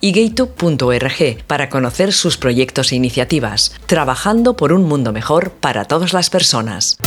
y gaytube.org para conocer sus proyectos e iniciativas, trabajando por un mundo mejor para todas las personas.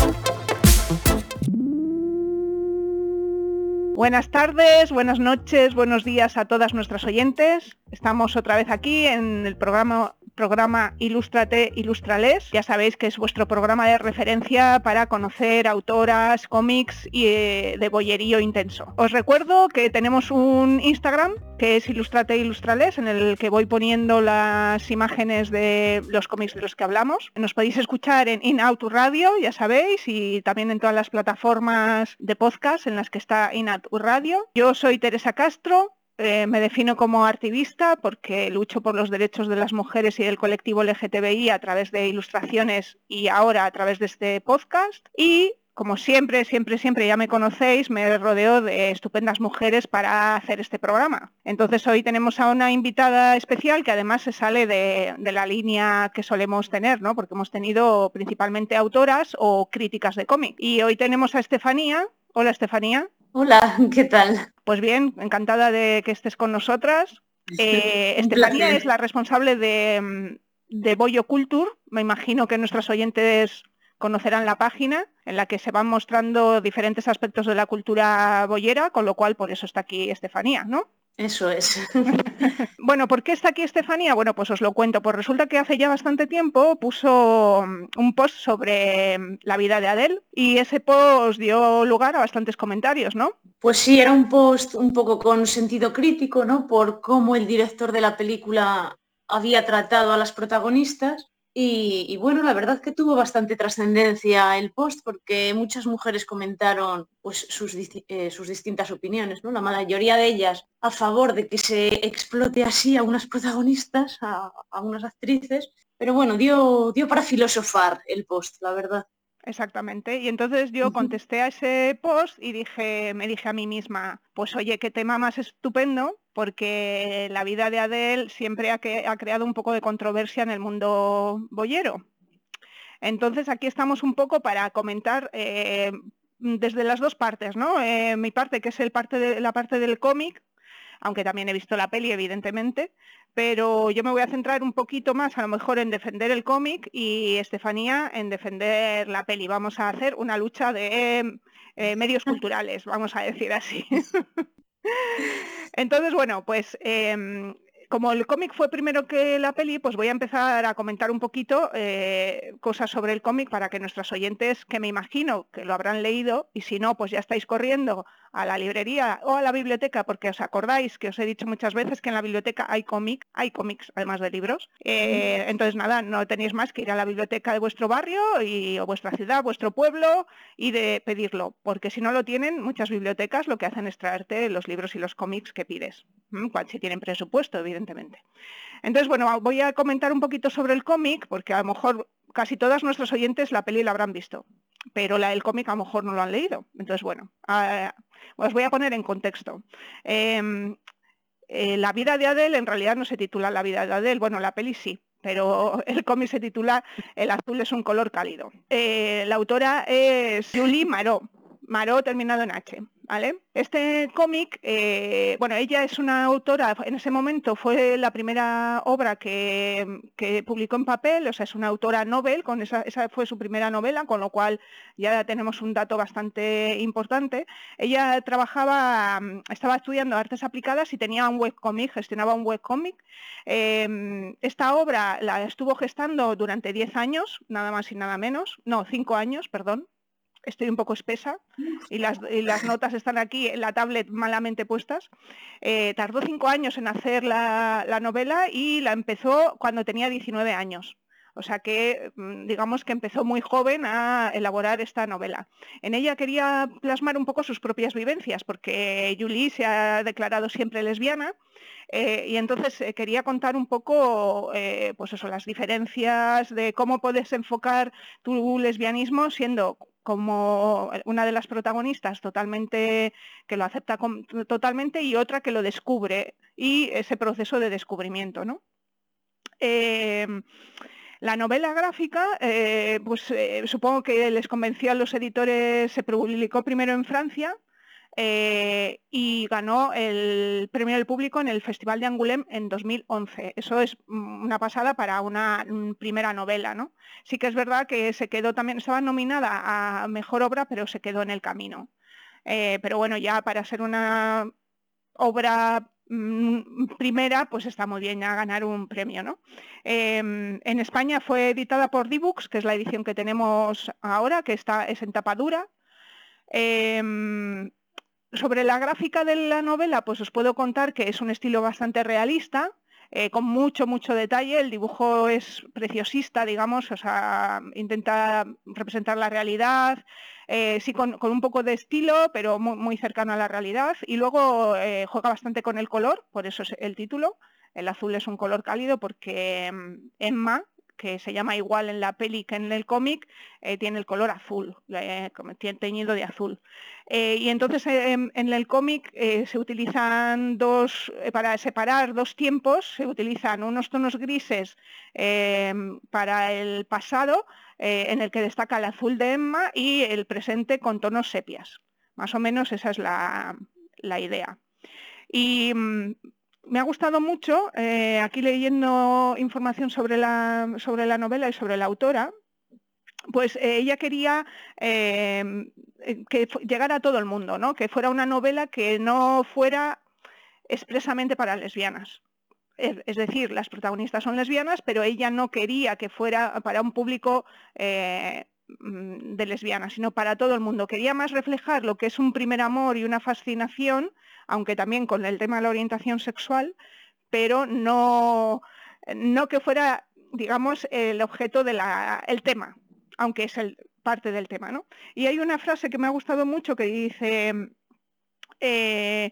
Buenas tardes, buenas noches, buenos días a todas nuestras oyentes. Estamos otra vez aquí en el programa programa Ilústrate, Ilustrales. Ya sabéis que es vuestro programa de referencia para conocer autoras, cómics y eh, de bollerío intenso. Os recuerdo que tenemos un Instagram que es Ilustrate, Ilustrales, en el que voy poniendo las imágenes de los cómics de los que hablamos. Nos podéis escuchar en In Out Radio, ya sabéis, y también en todas las plataformas de podcast en las que está In Out Radio. Yo soy Teresa Castro, eh, me defino como activista porque lucho por los derechos de las mujeres y del colectivo LGTBI a través de ilustraciones y ahora a través de este podcast. Y como siempre, siempre, siempre ya me conocéis, me rodeo de estupendas mujeres para hacer este programa. Entonces hoy tenemos a una invitada especial que además se sale de, de, la línea que solemos tener, ¿no? Porque hemos tenido principalmente autoras o críticas de cómic. Y hoy tenemos a Estefanía. Hola Estefanía. Hola, ¿qué tal? Pues bien, encantada de que estés con nosotras. Eh, Estefanía es la responsable de, de Boyo Culture. Me imagino que nuestros oyentes conocerán la página en la que se van mostrando diferentes aspectos de la cultura boyera, con lo cual por eso está aquí Estefanía, ¿no? Eso es. bueno, ¿por qué está aquí Estefanía? Bueno, pues os lo cuento. Pues resulta que hace ya bastante tiempo puso mm, un post sobre mm, la vida de Adele y ese post dio lugar a bastantes comentarios, ¿no? Pues sí, era un post un poco con sentido crítico, ¿no? Por cómo el director de la película había tratado a las protagonistas y, bueno, la verdad que tuvo bastante trascendencia el post porque muchas mujeres comentaron pues, sus, eh, sus, distintas opiniones, ¿no? La mayoría de ellas a favor de que se explote así a unas protagonistas, a, a unas actrices, pero bueno, dio, dio para filosofar el post, la verdad. Exactamente. Y entonces yo contesté a ese post y dije, me dije a mí misma, pues oye, qué tema más estupendo, porque la vida de Adele siempre ha, ha creado un poco de controversia en el mundo boyero. Entonces aquí estamos un poco para comentar eh, desde las dos partes, ¿no? Eh, mi parte, que es el parte de, la parte del cómic, aunque también he visto la peli, evidentemente, pero yo me voy a centrar un poquito más a lo mejor en defender el cómic y Estefanía en defender la peli. Vamos a hacer una lucha de eh, medios culturales, vamos a decir así. Entonces, bueno, pues em, como el cómic fue primero que la peli, pues voy a empezar a comentar un poquito eh, cosas sobre el cómic para que nuestros oyentes, que me imagino que lo habrán leído, y si no, pues ya estáis corriendo a la librería o a la biblioteca, porque os acordáis que os he dicho muchas veces que en la biblioteca hay cómic, hay cómics además de libros. Eh, entonces, nada, no tenéis más que ir a la biblioteca de vuestro barrio y, o vuestra ciudad, vuestro pueblo y de pedirlo, porque si no lo tienen, muchas bibliotecas lo que hacen es traerte los libros y los cómics que pides, si tienen presupuesto, evidentemente. Entonces, bueno, voy a comentar un poquito sobre el cómic, porque a lo mejor casi todas nuestros oyentes la peli la habrán visto pero la del cómic a lo mejor no lo han leído. Entonces, bueno, os voy a poner en contexto. Em, eh, la vida de Adele en realidad no se titula La vida de Adele, bueno, la peli sí, pero el cómic se titula El azul es un color cálido. Eh, la autora es Julie Marot, Marot terminado en H. Este cómic, eh, bueno, ella es una autora, en ese momento fue la primera obra que, publicó en papel, o sea, es una autora novel, con esa, fue su primera novela, con lo cual ya tenemos un dato bastante importante. Ella trabajaba, estaba estudiando artes aplicadas y tenía un webcomic, gestionaba un webcomic. Eh, esta obra la estuvo gestando durante 10 años, nada más y nada menos, no, 5 años, perdón, estoy un poco espesa y las, notas están aquí en la tablet malamente puestas. Eh, tardó cinco años en hacer la, novela y la empezó cuando tenía 19 años. O sea que, mm, digamos que empezó muy joven a elaborar esta novela. En ella quería plasmar un poco sus propias vivencias, porque Julie se ha declarado siempre lesbiana eh, y entonces eh, quería contar un poco, eh, pues eso, las diferencias de cómo puedes enfocar tu lesbianismo siendo como una de las protagonistas totalmente que lo acepta totalmente y otra que lo descubre y ese proceso de descubrimiento, ¿no? La novela gráfica, pues supongo que les convenció a los editores, se publicó primero en Francia, eh, y ganó el premio del público en el Festival de Angoulême en 2011. Eso es mm, una pasada para una mm, primera novela, ¿no? Sí que es verdad que se quedó también, estaba nominada a Mejor Obra, pero se quedó en el camino. Eh, pero bueno, ya para ser una obra primera, pues está muy bien a ganar un premio, ¿no? Em, en España fue editada por D-Books, que es la edición que tenemos ahora, que está, es en tapadura. Em, sobre la gráfica de la novela, pues os puedo contar que es un estilo bastante realista, eh, con mucho, mucho detalle. El dibujo es preciosista, digamos, o sea, intenta representar la realidad, eh, sí con, un poco de estilo, pero muy, cercano a la realidad. Y luego eh, juega bastante con el color, por eso es el título. El azul es un color cálido porque mm, Emma, que se llama igual en la peli que en el cómic, eh, tiene el color azul, eh, teñido de azul. Y entonces en, el cómic se utilizan dos, para separar dos tiempos, se utilizan unos tonos grises para el pasado, en el que destaca el azul de Emma, y el presente con tonos sepias. Más o menos esa es la, idea. Y mm, me ha gustado mucho, eh, aquí leyendo información sobre la, sobre la novela y sobre la autora, pues eh, ella quería eh, que llegara a todo el mundo, ¿no? que fuera una novela que no fuera expresamente para lesbianas. Es, decir, las protagonistas son lesbianas, pero ella no quería que fuera para un público mm, de lesbianas, sino para todo el mundo. Quería más reflejar lo que es un primer amor y una fascinación aunque también con el tema de la orientación sexual, pero no, no que fuera, digamos, el objeto del tema, aunque es el, parte del tema. ¿no? Y hay una frase que me ha gustado mucho que dice... Eh,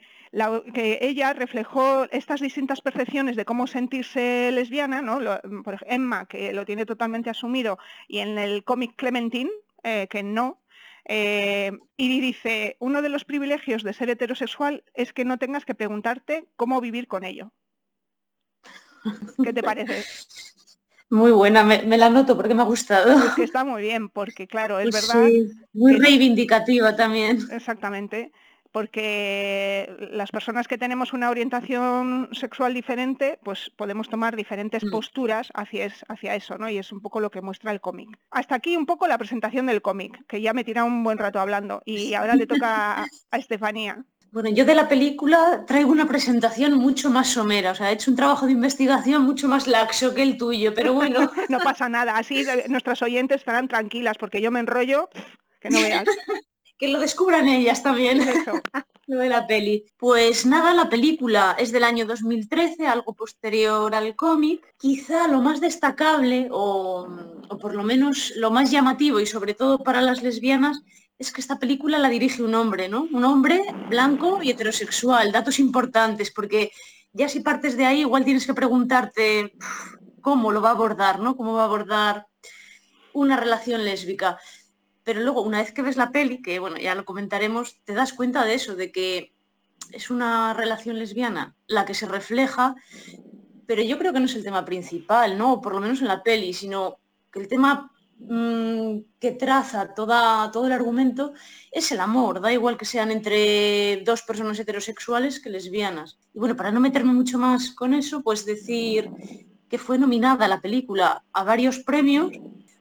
que ella reflejó estas distintas percepciones de cómo sentirse lesbiana, ¿no? por ejemplo, Emma, que lo tiene totalmente asumido, y en el cómic Clementine, eh, que no, eh, y dice, uno de los privilegios de ser heterosexual es que no tengas que preguntarte cómo vivir con ello. ¿Qué te parece? Muy buena, me, la noto porque me ha gustado. que está muy bien, porque claro, es verdad. muy reivindicativa también. Exactamente porque las personas que tenemos una orientación sexual diferente, pues podemos tomar diferentes mm. posturas hacia, hacia, eso, ¿no? Y es un poco lo que muestra el cómic. Hasta aquí un poco la presentación del cómic, que ya me tira un buen rato hablando y ahora le toca a, Estefanía. Bueno, yo de la película traigo una presentación mucho más somera, o sea, he hecho un trabajo de investigación mucho más laxo que el tuyo, pero bueno. no pasa nada, así nuestras oyentes estarán tranquilas porque yo me enrollo que no veas que lo descubran ellas también. lo de la peli. Pues nada, la película es del año 2013, algo posterior al cómic. Quizá lo más destacable, o, por lo menos lo más llamativo y sobre todo para las lesbianas, es que esta película la dirige un hombre, ¿no? Un hombre blanco y heterosexual. Datos importantes, porque ya si partes de ahí, igual tienes que preguntarte cómo lo va a abordar, ¿no? Cómo va a abordar una relación lésbica pero luego una vez que ves la peli, que bueno, ya lo comentaremos, te das cuenta de eso, de que es una relación lesbiana la que se refleja, pero yo creo que no es el tema principal, ¿no? Por lo menos en la peli, sino que el tema mm, que traza toda, todo el argumento es el amor, da igual que sean entre dos personas heterosexuales que lesbianas. Y bueno, para no meterme mucho más con eso, pues decir que fue nominada la película a varios premios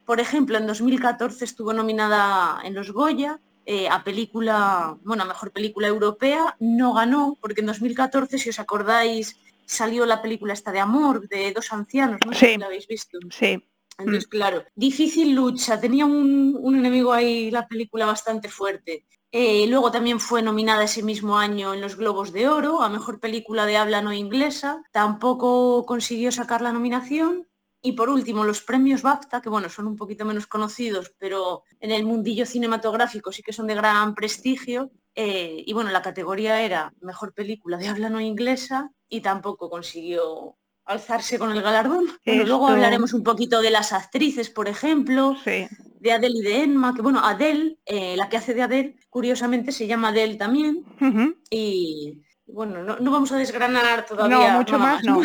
por ejemplo, en 2014 estuvo nominada en los Goya eh, a película, bueno, a mejor película europea. No ganó, porque en 2014, si os acordáis, salió la película esta de amor, de dos ancianos, no sé si la habéis visto. Sí. Entonces, mm. claro, difícil lucha, tenía un, enemigo ahí la película bastante fuerte. Eh, luego también fue nominada ese mismo año en los Globos de Oro a Mejor Película de Habla No Inglesa. Tampoco consiguió sacar la nominación Y por último, los premios BAFTA, que bueno, son un poquito menos conocidos, pero en el mundillo cinematográfico sí que son de gran prestigio. Eh, y bueno, la categoría era Mejor Película de Habla No Inglesa y tampoco consiguió alzarse con el galardón. luego hablaremos un poquito de las actrices, por ejemplo, de Adele y de Emma, que bueno, Adele, eh, la que hace de Adele, curiosamente se llama Adele también. Y bueno, no, vamos a desgranar todavía. No, mucho más, no.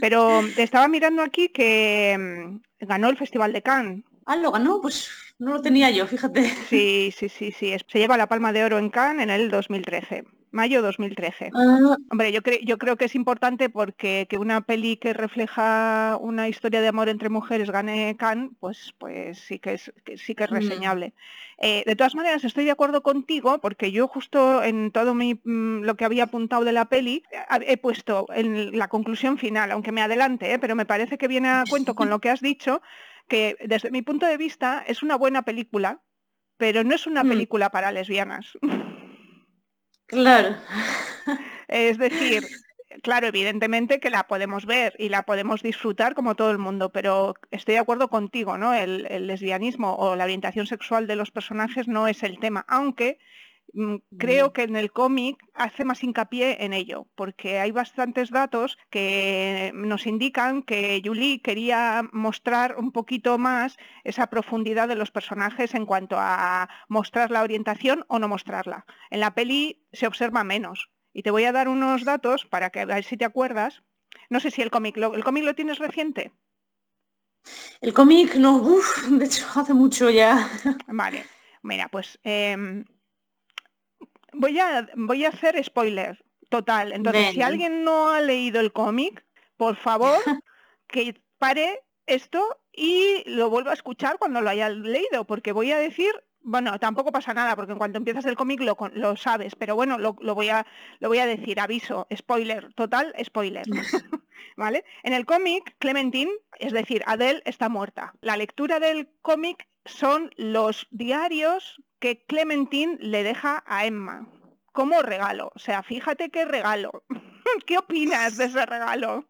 Pero estaba mirando aquí que mm, ganó el Festival de Cannes. Ah, lo ganó, pues no lo tenía yo, fíjate. Sí, sí, sí, sí. Se lleva la palma de oro en Cannes en el 2013 mayo 2013. Ah. Hombre, yo, creo yo creo que es importante porque que una peli que refleja una historia de amor entre mujeres gane Cannes, pues, pues sí que es, sí que es mm. reseñable. Eh, de todas maneras, estoy de acuerdo contigo porque yo justo en todo mi, mm, lo que había apuntado de la peli he puesto en la conclusión final, aunque me adelante, ¿eh? pero me parece que viene a cuento con lo que has dicho, que desde mi punto de vista es una buena película, pero no es una mm. película para lesbianas. Claro. Es decir, claro, evidentemente que la podemos ver y la podemos disfrutar como todo el mundo, pero estoy de acuerdo contigo, ¿no? El, lesbianismo o la orientación sexual de los personajes no es el tema, aunque creo que en el cómic hace más hincapié en ello, porque hay bastantes datos que nos indican que Julie quería mostrar un poquito más esa profundidad de los personajes en cuanto a mostrar la orientación o no mostrarla. En la peli se observa menos, y te voy a dar unos datos para que a ver si te acuerdas. No sé si el cómic, ¿el cómic lo tienes reciente? El cómic no, uff, de hecho hace mucho ya. Vale, mira, pues em, voy, a, voy a hacer spoiler total. Entonces, si alguien no ha leído el cómic, por favor, que pare esto y lo vuelva a escuchar cuando lo haya leído, porque voy a decir bueno, tampoco pasa nada, porque en cuanto empiezas el cómic lo, lo, sabes, pero bueno, lo, voy a, lo voy a decir, aviso, spoiler, total spoiler. ¿Vale? En el cómic, Clementine, es decir, Adele está muerta. La lectura del cómic son los diarios que Clementine le deja a Emma como regalo. O sea, fíjate qué regalo. ¿Qué opinas de ese regalo?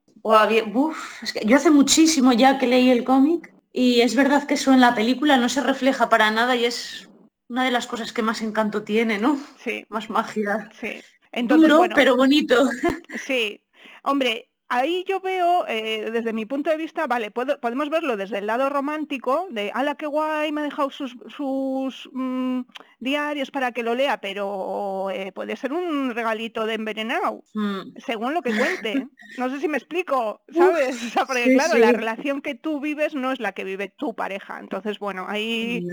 yo hace muchísimo ya que leí el cómic y es verdad que eso en la película no se refleja para nada y es una de las cosas que más encanto tiene, ¿no? Sí. Más magia. Sí. Entonces, Duro, pero bonito. Sí. Hombre, ahí yo veo, eh, desde mi punto de vista, vale, podemos verlo desde el lado romántico, de, ala, qué guay, me ha dejado sus, sus mm, diarios para que lo lea, pero eh, puede ser un regalito de envenenado, mm. según lo que cuente. No sé si me explico, ¿sabes? porque claro, la relación que tú vives no es la que vive tu pareja. Entonces, bueno, ahí...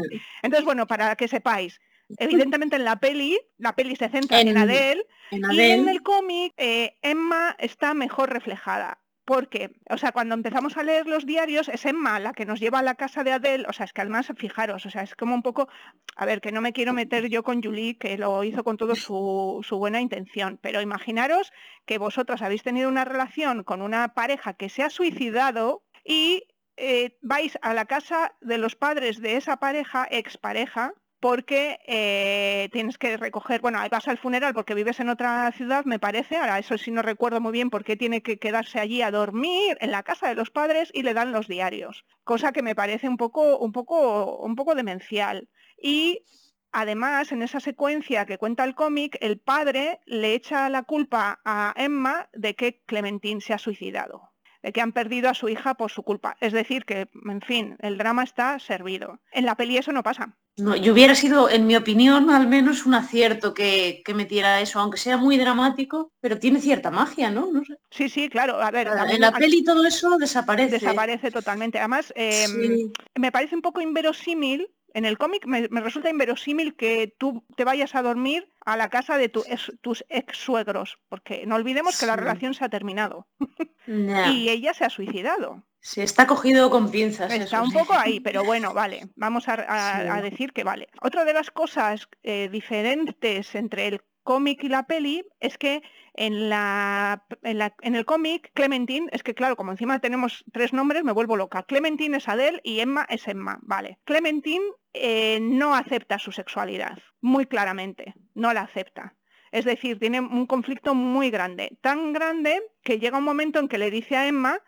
Entonces, bueno, para que sepáis, Evidentemente en la peli, la peli se centra en, Adele, y en el cómic eh, Emma está mejor reflejada. Porque, o sea, cuando empezamos a leer los diarios, es Emma la que nos lleva a la casa de Adele, o sea, es que además, fijaros, o sea, es como un poco, a ver, que no me quiero meter yo con Julie, que lo hizo con toda su, su, buena intención, pero imaginaros que vosotras habéis tenido una relación con una pareja que se ha suicidado y eh, vais a la casa de los padres de esa pareja, expareja, porque eh, tienes que recoger, bueno, vas al funeral porque vives en otra ciudad, me parece, ahora eso sí no recuerdo muy bien por qué tiene que quedarse allí a dormir en la casa de los padres y le dan los diarios, cosa que me parece un poco, un poco, un poco demencial. Y además, en esa secuencia que cuenta el cómic, el padre le echa la culpa a Emma de que Clementine se ha suicidado de que han perdido a su hija por su culpa. Es decir, que, en fin, el drama está servido. En la peli eso no pasa. No, yo hubiera sido, en mi opinión, al menos un acierto que, que metiera eso, aunque sea muy dramático, pero tiene cierta magia, ¿no? no sé. Sí, sí, claro. A ver, en la peli todo eso desaparece. Desaparece totalmente. Además, em, me parece un poco inverosímil en el cómic me, resulta inverosímil que tú te vayas a dormir a la casa de tus ex suegros, porque no olvidemos que la relación se ha terminado y ella se ha suicidado. Se está cogido con pinzas. Está un poco ahí, pero bueno, vale, vamos a, decir que vale. Otra de las cosas eh, diferentes entre el cómic y la peli es que en, la, en, el cómic Clementine, es que claro, como encima tenemos tres nombres, me vuelvo loca. Clementine es Adele y Emma es Emma, vale. Clementine eh, no acepta su sexualidad, muy claramente, no la acepta. Es decir, tiene un conflicto muy grande, tan grande que llega un momento en que le dice a Emma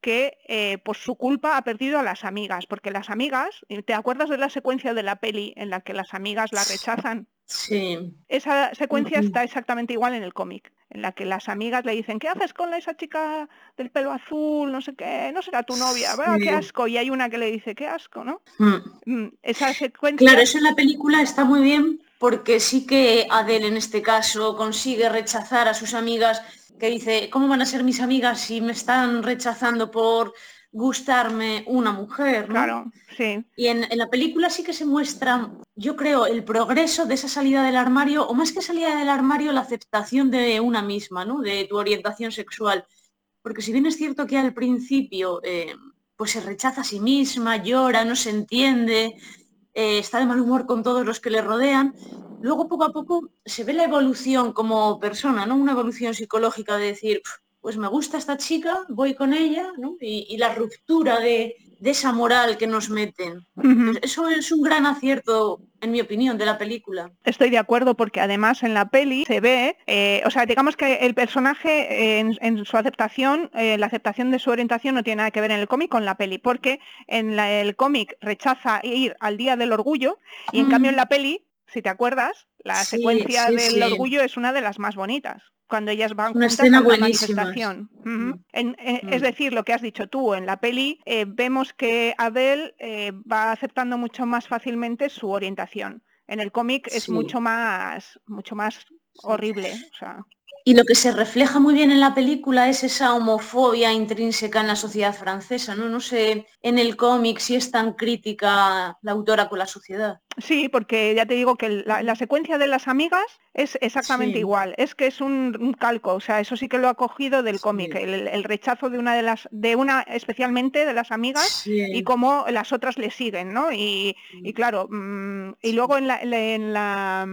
que eh, por su culpa ha perdido a las amigas, porque las amigas, ¿te acuerdas de la secuencia de la peli en la que las amigas la rechazan? Sí. Esa secuencia está exactamente igual en el cómic, en la que las amigas le dicen, ¿qué haces con esa chica del pelo azul? No sé qué, no será tu novia, qué asco. Y hay una que le dice, qué asco, ¿no? Mm. Mm, esa secuencia... Claro, eso en la película está muy bien porque sí que Adele en este caso consigue rechazar a sus amigas, que dice, ¿cómo van a ser mis amigas si me están rechazando por gustarme una mujer. Claro, sí. Y en, la película sí que se muestra, yo creo, el progreso de esa salida del armario, o más que salida del armario, la aceptación de una misma, ¿no? De tu orientación sexual. Porque si bien es cierto que al principio eh, pues se rechaza a sí misma, llora, no se entiende, eh, está de mal humor con todos los que le rodean, luego poco a poco se ve la evolución como persona, ¿no? Una evolución psicológica de decir, pues me gusta esta chica, voy con ella, ¿no? y, la ruptura de, esa moral que nos meten. Eso es un gran acierto, en mi opinión, de la película. Estoy de acuerdo porque además en la peli se ve, eh, o sea, digamos que el personaje en, su aceptación, eh, la aceptación de su orientación no tiene nada que ver en el cómic con la peli, porque en el cómic rechaza ir al Día del Orgullo y en cambio en la peli, si te acuerdas, la secuencia del orgullo es una de las más bonitas cuando ellas van Una juntas a la manifestación. Eh, es decir, lo que has dicho tú, en la peli eh, vemos que Abel eh, va aceptando mucho más fácilmente su orientación. En el cómic es mucho más, mucho más horrible. Y lo que se refleja muy bien en la película es esa homofobia intrínseca en la sociedad francesa. No, no sé en el cómic si es tan crítica la autora con la sociedad. Sí, porque ya te digo que la, secuencia de las amigas es exactamente igual. Es que es un, calco, o sea, eso sí que lo ha cogido del cómic, el, rechazo de una de las, de una especialmente de las amigas y cómo las otras le siguen, ¿no? Y, claro, mm, y luego en la, en la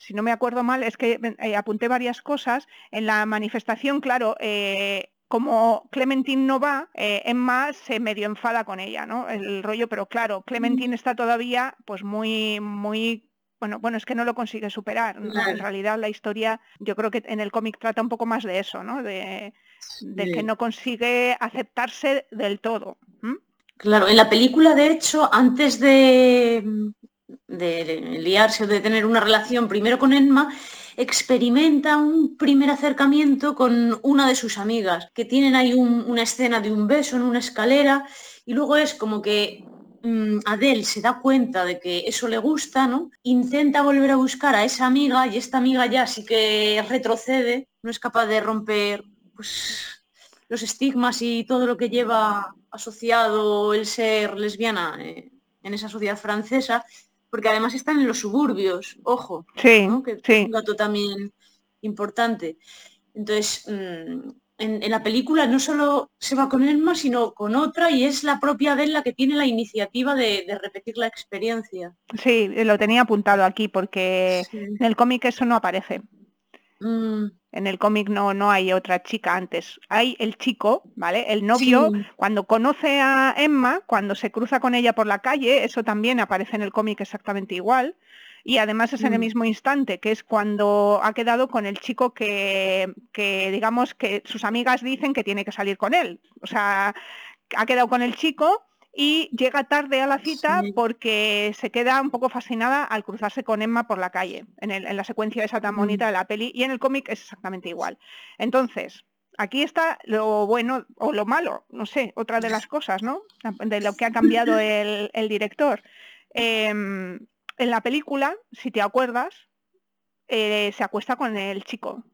si no me acuerdo mal, es que eh, apunté varias cosas. En la manifestación, claro, eh, como Clementine no va, eh, Emma se medio enfada con ella, ¿no? El rollo, pero claro, Clementine está todavía pues muy, muy bueno, bueno, es que no lo consigue superar. En realidad la historia, yo creo que en el cómic trata un poco más de eso, ¿no? De, que no consigue aceptarse del todo. Claro, en la película, de hecho, antes de, de liarse o de tener una relación primero con Emma, experimenta un primer acercamiento con una de sus amigas, que tienen ahí una escena de un beso en una escalera y luego es como que mm, Adele se da cuenta de que eso le gusta, ¿no? Intenta volver a buscar a esa amiga y esta amiga ya sí que retrocede, no es capaz de romper pues, los estigmas y todo lo que lleva asociado el ser lesbiana eh, en esa sociedad francesa porque además están en los suburbios, ojo, sí, que es un dato también importante. Entonces, mm, en, la película no solo se va con Elma, sino con otra y es la propia de la que tiene la iniciativa de, repetir la experiencia. Sí, lo tenía apuntado aquí porque en el cómic eso no aparece. Mm. En el cómic no, no hay otra chica antes. Hay el chico, ¿vale? El novio, cuando conoce a Emma, cuando se cruza con ella por la calle, eso también aparece en el cómic exactamente igual. Y además es en el mm. mismo instante, que es cuando ha quedado con el chico que, que, digamos, que sus amigas dicen que tiene que salir con él. O sea, ha quedado con el chico y llega tarde a la cita porque se queda un poco fascinada al cruzarse con Emma por la calle, en, la secuencia esa tan bonita de la peli, y en el cómic es exactamente igual. Entonces, aquí está lo bueno o lo malo, no sé, otra de las cosas, ¿no? De lo que ha cambiado el, director. Em, en la película, si te acuerdas, eh, se acuesta con el chico.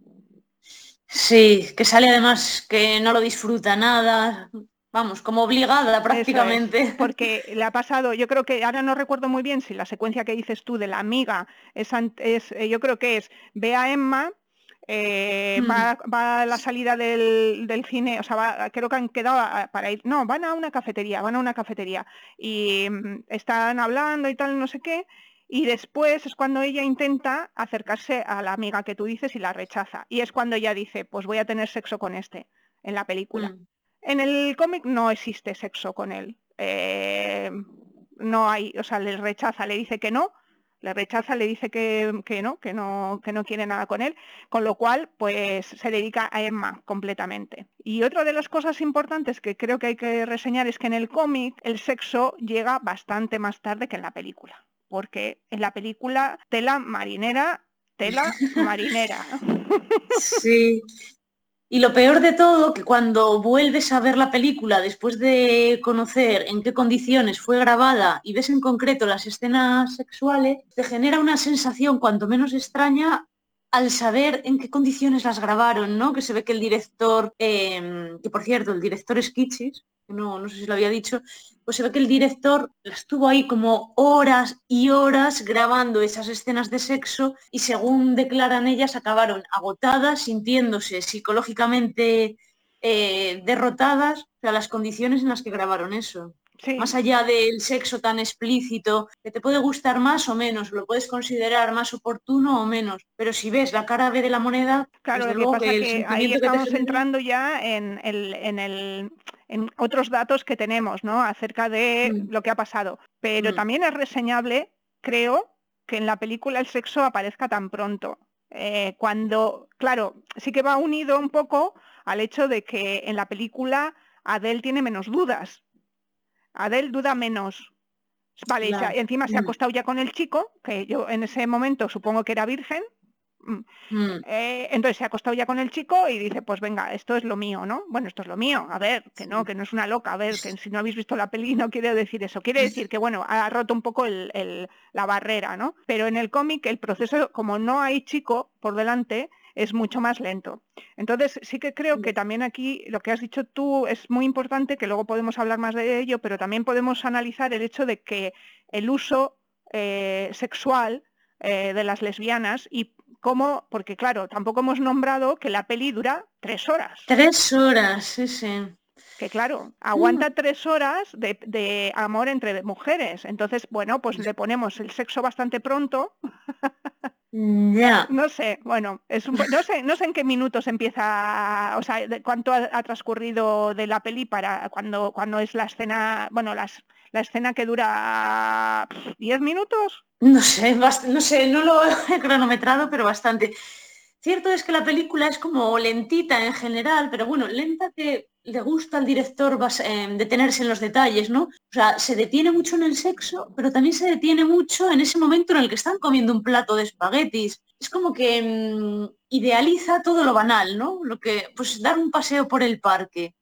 Sí, que sale además que no lo disfruta nada, vamos, como obligada prácticamente. porque le ha pasado, yo creo que ahora no recuerdo muy bien si la secuencia que dices tú de la amiga es, es eh, yo creo que es ve a Emma, eh, mm. va, a la salida del, cine, o sea, creo que han quedado para ir, no, van a una cafetería, van a una cafetería y mm, están hablando y tal, no sé qué, y después es cuando ella intenta acercarse a la amiga que tú dices y la rechaza. Y es cuando ella dice, pues voy a tener sexo con este en la película. Mm. En el cómic no existe sexo con él. Eh, no hay, o sea, le rechaza, le dice que no, le rechaza, le dice que, que, no, que no, que no quiere nada con él, con lo cual pues se dedica a Emma completamente. Y otra de las cosas importantes que creo que hay que reseñar es que en el cómic el sexo llega bastante más tarde que en la película, porque en la película tela marinera tela marinera. Sí, y lo peor de todo, que cuando vuelves a ver la película después de conocer en qué condiciones fue grabada y ves en concreto las escenas sexuales, te genera una sensación cuanto menos extraña al saber en qué condiciones las grabaron, ¿no? Que se ve que el director, em, que por cierto, el director es Kitschis, no, no sé si lo había dicho, pues se ve que el director estuvo ahí como horas y horas grabando esas escenas de sexo y según declaran ellas acabaron agotadas, sintiéndose psicológicamente eh, derrotadas, o sea, las condiciones en las que grabaron eso. Más allá del sexo tan explícito, que te puede gustar más o menos, lo puedes considerar más oportuno o menos, pero si ves la cara B de la moneda, claro, lo que pasa que, ahí estamos entrando ya en el, en el en otros datos que tenemos, ¿no? Acerca de mm. lo que ha pasado. Pero mm. también es reseñable, creo, que en la película el sexo aparezca tan pronto. Eh, cuando, claro, sí que va unido un poco al hecho de que en la película Adele tiene menos dudas. Adele duda menos. Vale, encima se ha mm. acostado ya con el chico, que yo en ese momento supongo que era virgen, Mm. Mm. Eh, entonces se ha acostado ya con el chico y dice, pues venga, esto es lo mío, ¿no? Bueno, esto es lo mío, a ver, que no, que no es una loca, a ver, que si no habéis visto la peli no quiere decir eso, quiere decir que, bueno, ha roto un poco la barrera, ¿no? Pero en el cómic el proceso, como no hay chico por delante, es mucho más lento. Entonces, sí que creo que también aquí lo que has dicho tú es muy importante, que luego podemos hablar más de ello, pero también podemos analizar el hecho de que el uso eh, sexual eh, de las lesbianas y cómo, porque claro, tampoco hemos nombrado que la peli dura tres horas. Tres horas, sí, sí. Que claro, aguanta mm. tres horas de, amor entre mujeres. Entonces, bueno, pues le ponemos el sexo bastante pronto. Ya. No sé, bueno, es no sé, no sé en qué minutos empieza, o sea, cuánto ha, transcurrido de la peli para cuando, cuando es la escena, bueno, las, la escena que dura 10 minutos. No sé, no sé, no lo he cronometrado, pero bastante. Cierto es que la película es como lentita en general, pero bueno, lenta que le gusta al director eh, detenerse en los detalles, ¿no? O sea, se detiene mucho en el sexo, pero también se detiene mucho en ese momento en el que están comiendo un plato de espaguetis. Es como que mm, idealiza todo lo banal, ¿no? Lo que, pues dar un paseo por el parque,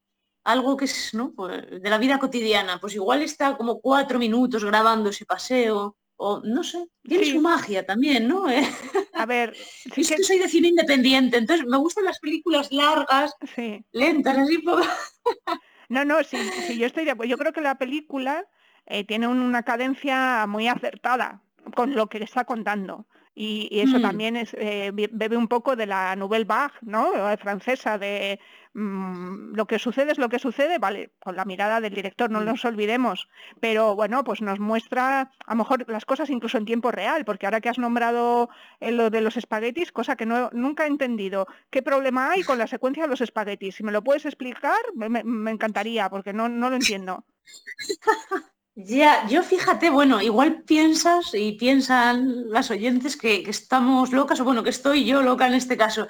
algo que es, ¿no? Pues, de la vida cotidiana, pues igual está como cuatro minutos grabando ese paseo, o no sé, tiene su magia también, ¿no? A ver, es que... soy de cine independiente, entonces me gustan las películas largas, lentas, así poco. No, no, sí, sí, yo estoy de acuerdo. Yo creo que la película eh, tiene una cadencia muy acertada con lo que está contando. Y, eso mm. también es, eh, bebe un poco de la Nouvelle Vague, ¿no? francesa, de mm, lo que sucede es lo que sucede, vale, con la mirada del director, no mm. nos olvidemos, pero bueno, pues nos muestra a lo mejor las cosas incluso en tiempo real, porque ahora que has nombrado eh, lo de los espaguetis, cosa que no, nunca he entendido, ¿qué problema hay con la secuencia de los espaguetis? Si me lo puedes explicar, me, me encantaría, porque no, no lo entiendo. Ya, yo fíjate, bueno, igual piensas y piensan las oyentes que, estamos locas, o bueno, que estoy yo loca en este caso.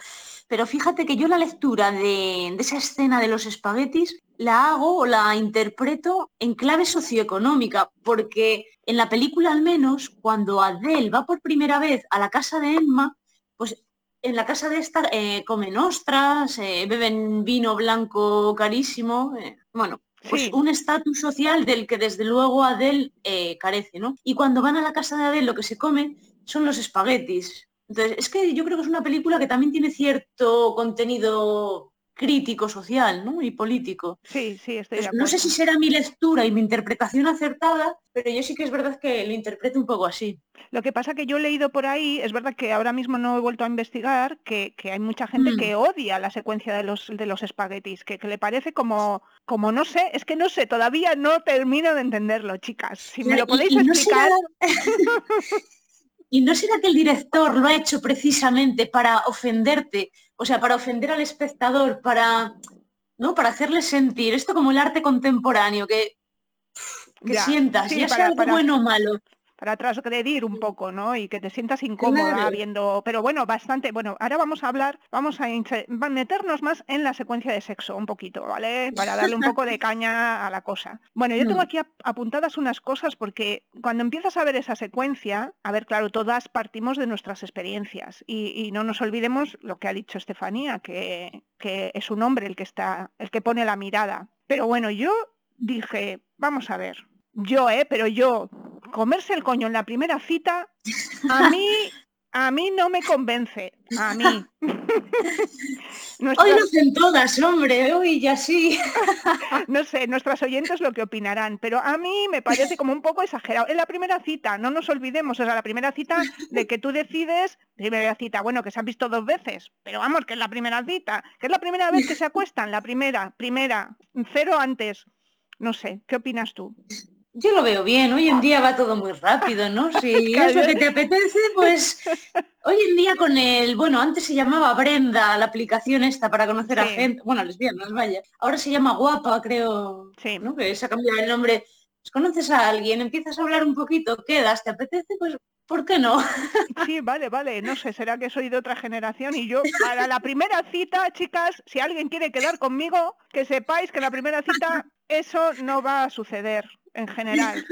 Pero fíjate que yo la lectura de, esa escena de los espaguetis la hago o la interpreto en clave socioeconómica, porque en la película al menos, cuando Adele va por primera vez a la casa de Emma, pues en la casa de esta eh, comen ostras, eh, beben vino blanco carísimo, eh, bueno, pues un estatus social del que desde luego Adel eh, carece, ¿no? Y cuando van a la casa de Adel lo que se come son los espaguetis. Entonces, es que yo creo que es una película que también tiene cierto contenido crítico social ¿no? y político. Sí, sí, estoy de No sé si será mi lectura y mi interpretación acertada, pero yo sí que es verdad que lo interpreto un poco así. Lo que pasa que yo he leído por ahí, es verdad que ahora mismo no he vuelto a investigar, que, hay mucha gente mm. que odia la secuencia de los, de los espaguetis, que, le parece como, como no sé, es que no sé, todavía no termino de entenderlo, chicas. Si me lo podéis explicar. ¿Y no será que el director lo ha hecho precisamente para ofenderte o sea, para ofender al espectador, para, ¿no? para hacerle sentir esto como el arte contemporáneo, que, que sientas, ya sea algo bueno o malo. Para transgredir un poco, ¿no? Y que te sientas incómoda viendo, pero bueno, bastante, bueno, ahora vamos a hablar, vamos a meternos más en la secuencia de sexo un poquito, ¿vale? Para darle un poco de caña a la cosa. Bueno, yo tengo mm. aquí apuntadas unas cosas porque cuando empiezas a ver esa secuencia, a ver, claro, todas partimos de nuestras experiencias y, no nos olvidemos lo que ha dicho Estefanía, que, que es un hombre el que está, el que pone la mirada. Pero bueno, yo dije, vamos a ver, yo, ¿eh? Pero yo, comerse el coño en la primera cita, a mí, a mí no me convence. A mí. Hoy lo hacen todas, hombre, hoy ya sí. no sé, nuestras oyentes lo que opinarán, pero a mí me parece como un poco exagerado. En la primera cita, no nos olvidemos, es la primera cita de que tú decides, primera cita, bueno, que se han visto dos veces, pero vamos, que es la primera cita, que es la primera vez que se acuestan, la primera, primera, cero antes. No sé, ¿qué opinas tú? Yo lo veo bien, hoy en día va todo muy rápido, ¿no? Si es lo que te apetece, pues hoy en día con el, bueno, antes se llamaba Brenda, la aplicación esta para conocer a gente, bueno, lesbianas, vaya. Ahora se llama Guapa, creo, sí. ¿no? Que se ha cambiado el nombre. Pues conoces a alguien, empiezas a hablar un poquito, quedas, te apetece, pues ¿por qué no? Sí, vale, vale, no sé, será que soy de otra generación y yo para la primera cita, chicas, si alguien quiere quedar conmigo, que sepáis que la primera cita eso no va a suceder en general.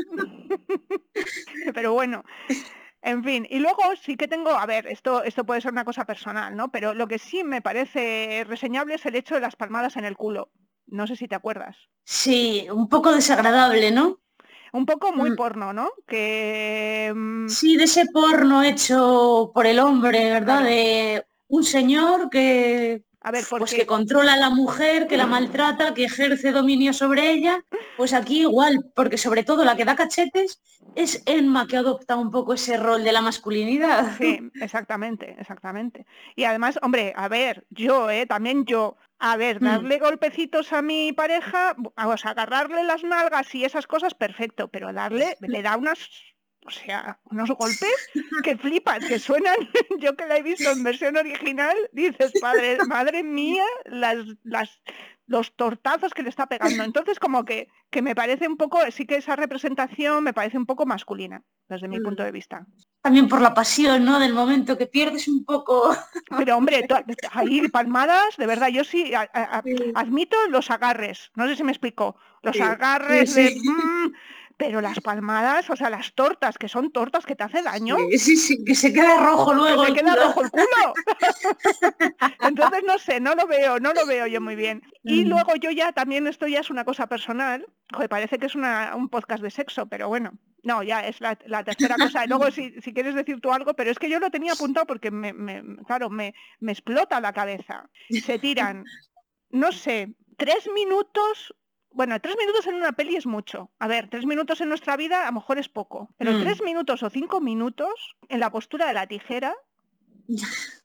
Pero bueno, en fin, y luego sí que tengo, a ver, esto, esto puede ser una cosa personal, ¿no? Pero lo que sí me parece reseñable es el hecho de las palmadas en el culo. No sé si te acuerdas. Sí, un poco desagradable, ¿no? Un poco muy mm. porno, ¿no? Que... Mm, sí, de ese porno hecho por el hombre, ¿verdad? De un señor que a ver, Pues que controla a la mujer, que la maltrata, que ejerce dominio sobre ella. Pues aquí igual, porque sobre todo la que da cachetes es Emma que adopta un poco ese rol de la masculinidad. Sí, exactamente, exactamente. Y además, hombre, a ver, yo, ¿eh? También yo, a ver, mm. darle golpecitos a mi pareja, o sea, agarrarle las nalgas y esas cosas, perfecto, pero darle, le da unas o sea, unos golpes que flipan, que suenan, yo que la he visto en versión original, dices, padre, madre mía, las, las, los tortazos que le está pegando. Entonces, como que, que me parece un poco, sí que esa representación me parece un poco masculina, desde mi punto de vista. También por la pasión, ¿no? Del momento que pierdes un poco. Pero hombre, ahí palmadas, de verdad, yo sí, admito los agarres, no sé si me explico, los agarres de... Mm, pero las palmadas, o sea, las tortas, que son tortas que te hace daño. Sí, sí, que se queda rojo luego. Se queda rojo el culo. Entonces, no sé, no lo veo, no lo veo yo muy bien. Y mm. luego yo ya también, esto ya es una cosa personal, joder, parece que es un podcast de sexo, pero bueno, no, ya es la, tercera cosa. Luego, si, quieres decir tú algo, pero es que yo lo tenía apuntado porque, me, claro, me, me explota la cabeza. Se tiran, no sé, tres minutos bueno, tres minutos en una peli es mucho. A ver, tres minutos en nuestra vida a lo mejor es poco, pero mm. tres minutos o cinco minutos en la postura de la tijera.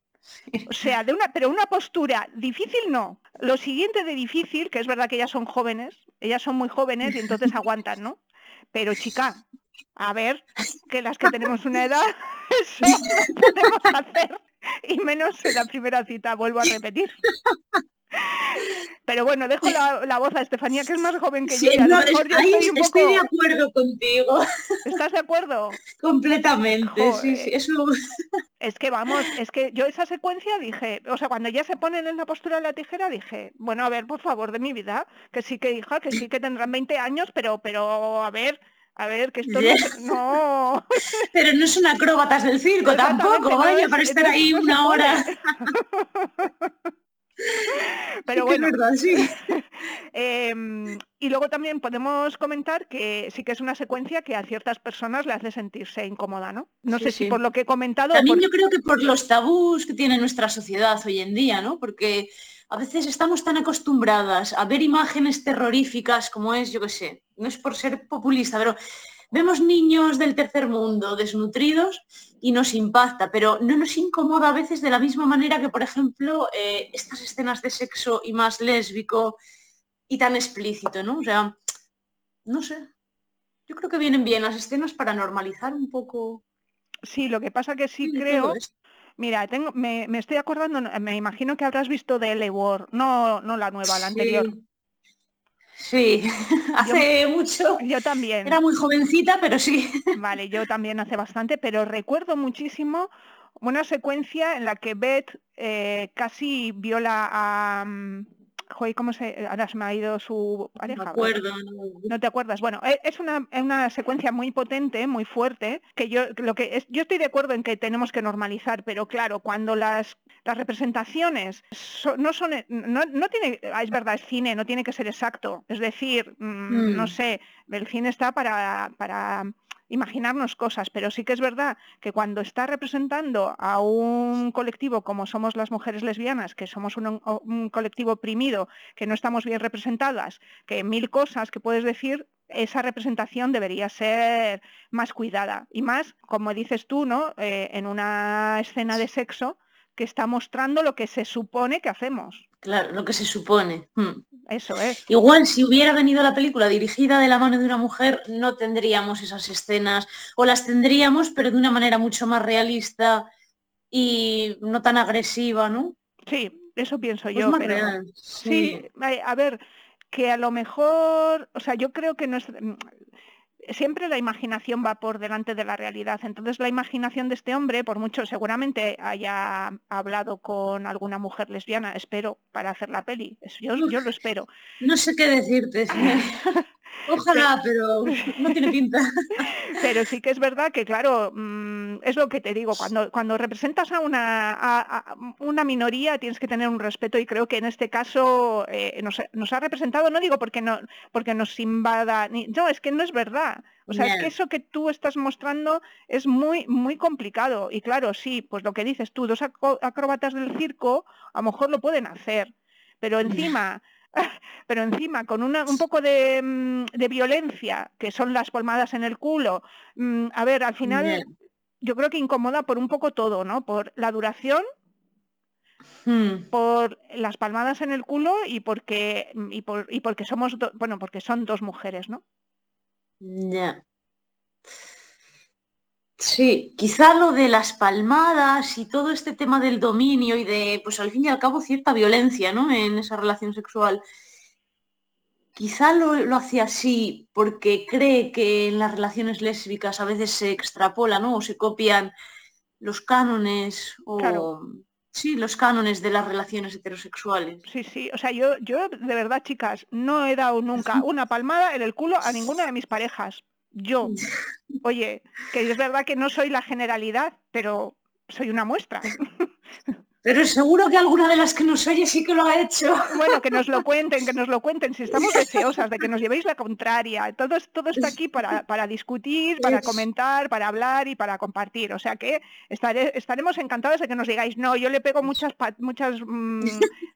O sea, de una, pero una postura difícil no. Lo siguiente de difícil, que es verdad que ellas son jóvenes, ellas son muy jóvenes y entonces aguantan, ¿no? Pero chica, a ver, que las que tenemos una edad, eso no podemos hacer. Y menos en la primera cita, vuelvo a repetir. Pero bueno, dejo la, voz a Estefanía, que es más joven que yo. estoy, de acuerdo contigo. ¿Estás de acuerdo? Completamente, sí, sí. Es que vamos, es que yo esa secuencia dije, o sea, cuando ya se ponen en la postura de la tijera, dije, bueno, a ver, por favor, de mi vida, que sí que hija, que sí que tendrán 20 años, pero, pero, a ver, a ver, que esto no... Pero no son acróbatas del circo tampoco, vaya, para estar ahí una hora. Pero bueno, verdad, sí. Em, y luego también podemos comentar que sí que es una secuencia que a ciertas personas le hace sentirse incómoda, ¿no? No sé si por lo que he comentado... También yo creo que por los tabús que tiene nuestra sociedad hoy en día, ¿no? Porque a veces estamos tan acostumbradas a ver imágenes terroríficas como es, yo qué sé, no es por ser populista, pero vemos niños del tercer mundo desnutridos y nos impacta, pero no nos incomoda a veces de la misma manera que, por ejemplo, eh, estas escenas de sexo y más lésbico y tan explícito, ¿no? O sea, no sé. Yo creo que vienen bien las escenas para normalizar un poco. Sí, lo que pasa que sí, creo. Mira, tengo, me, estoy acordando, me imagino que habrás visto de L War, no, no la nueva, la anterior. Sí, hace mucho. Yo también. Era muy jovencita, pero sí. Vale, yo también hace bastante, pero recuerdo muchísimo una secuencia en la que Beth eh, casi viola a... Joder, ¿cómo se...? Ahora se me ha ido su pareja. No acuerdo. No. te acuerdas. Bueno, e, es una, una, secuencia muy potente, muy fuerte, que yo lo que es, yo estoy de acuerdo en que tenemos que normalizar, pero claro, cuando las, las representaciones no son, no, no, tiene, ah, es verdad, es cine, no tiene que ser exacto. Es decir, mm, no mm. sé, el cine está para, para imaginarnos cosas, pero sí que es verdad que cuando está representando a un colectivo como somos las mujeres lesbianas, que somos un, colectivo oprimido, que no estamos bien representadas, que mil cosas que puedes decir, esa representación debería ser más cuidada y más, como dices tú, ¿no? Eh, en una escena de sexo que está mostrando lo que se supone que hacemos. Claro, lo que se supone. Hmm. Eso es. Igual si hubiera venido la película dirigida de la mano de una mujer, no tendríamos esas escenas, o las tendríamos, pero de una manera mucho más realista y no tan agresiva, ¿no? Sí, eso pienso pues yo. Pero... Sí. a ver, que a lo mejor, o sea, yo creo que no es, siempre la imaginación va por delante de la realidad. Entonces la imaginación de este hombre, por mucho seguramente haya hablado con alguna mujer lesbiana, espero, para hacer la peli. Yo, yo lo espero. No sé qué decirte. Ojalá, pero no tiene pinta. Pero sí que es verdad que, claro, mm, es lo que te digo, cuando, cuando representas a una, una minoría tienes que tener un respeto y creo que en este caso eh, nos, ha representado, no digo porque, no, porque nos invada, ni, no, es que no es verdad. O sea, es que eso que tú estás mostrando es muy, muy complicado. Y claro, sí, pues lo que dices tú, dos acróbatas del circo a lo mejor lo pueden hacer, pero encima pero encima con un poco mm, de, violencia, que son las palmadas en el culo, mm, a ver, al final yo creo que incomoda por un poco todo, ¿no? Por la duración, hmm. por las palmadas en el culo y porque mm, y, por, y porque somos bueno porque son dos mujeres no ya sí quizá lo de las palmadas y todo este tema del dominio y de pues al fin y al cabo cierta violencia no en esa relación sexual quizá lo, hacía así porque cree que en las relaciones lésbicas a veces se extrapola, ¿no? O se copian los cánones o sí, los cánones de las relaciones heterosexuales. Sí, sí, o sea, yo, yo de verdad, chicas, no he dado nunca una palmada en el culo a ninguna de mis parejas. Yo. Oye, que es verdad que no soy la generalidad, pero soy una muestra. Pero seguro que alguna de las que nos oye sí que lo ha hecho. Bueno, que nos lo cuenten, que nos lo cuenten, si estamos deseosas de que nos llevéis la contraria. Todo, todo está aquí para, para discutir, para comentar, para hablar y para compartir. O sea que estaremos encantados de que nos digáis, no, yo le pego muchas muchas mm,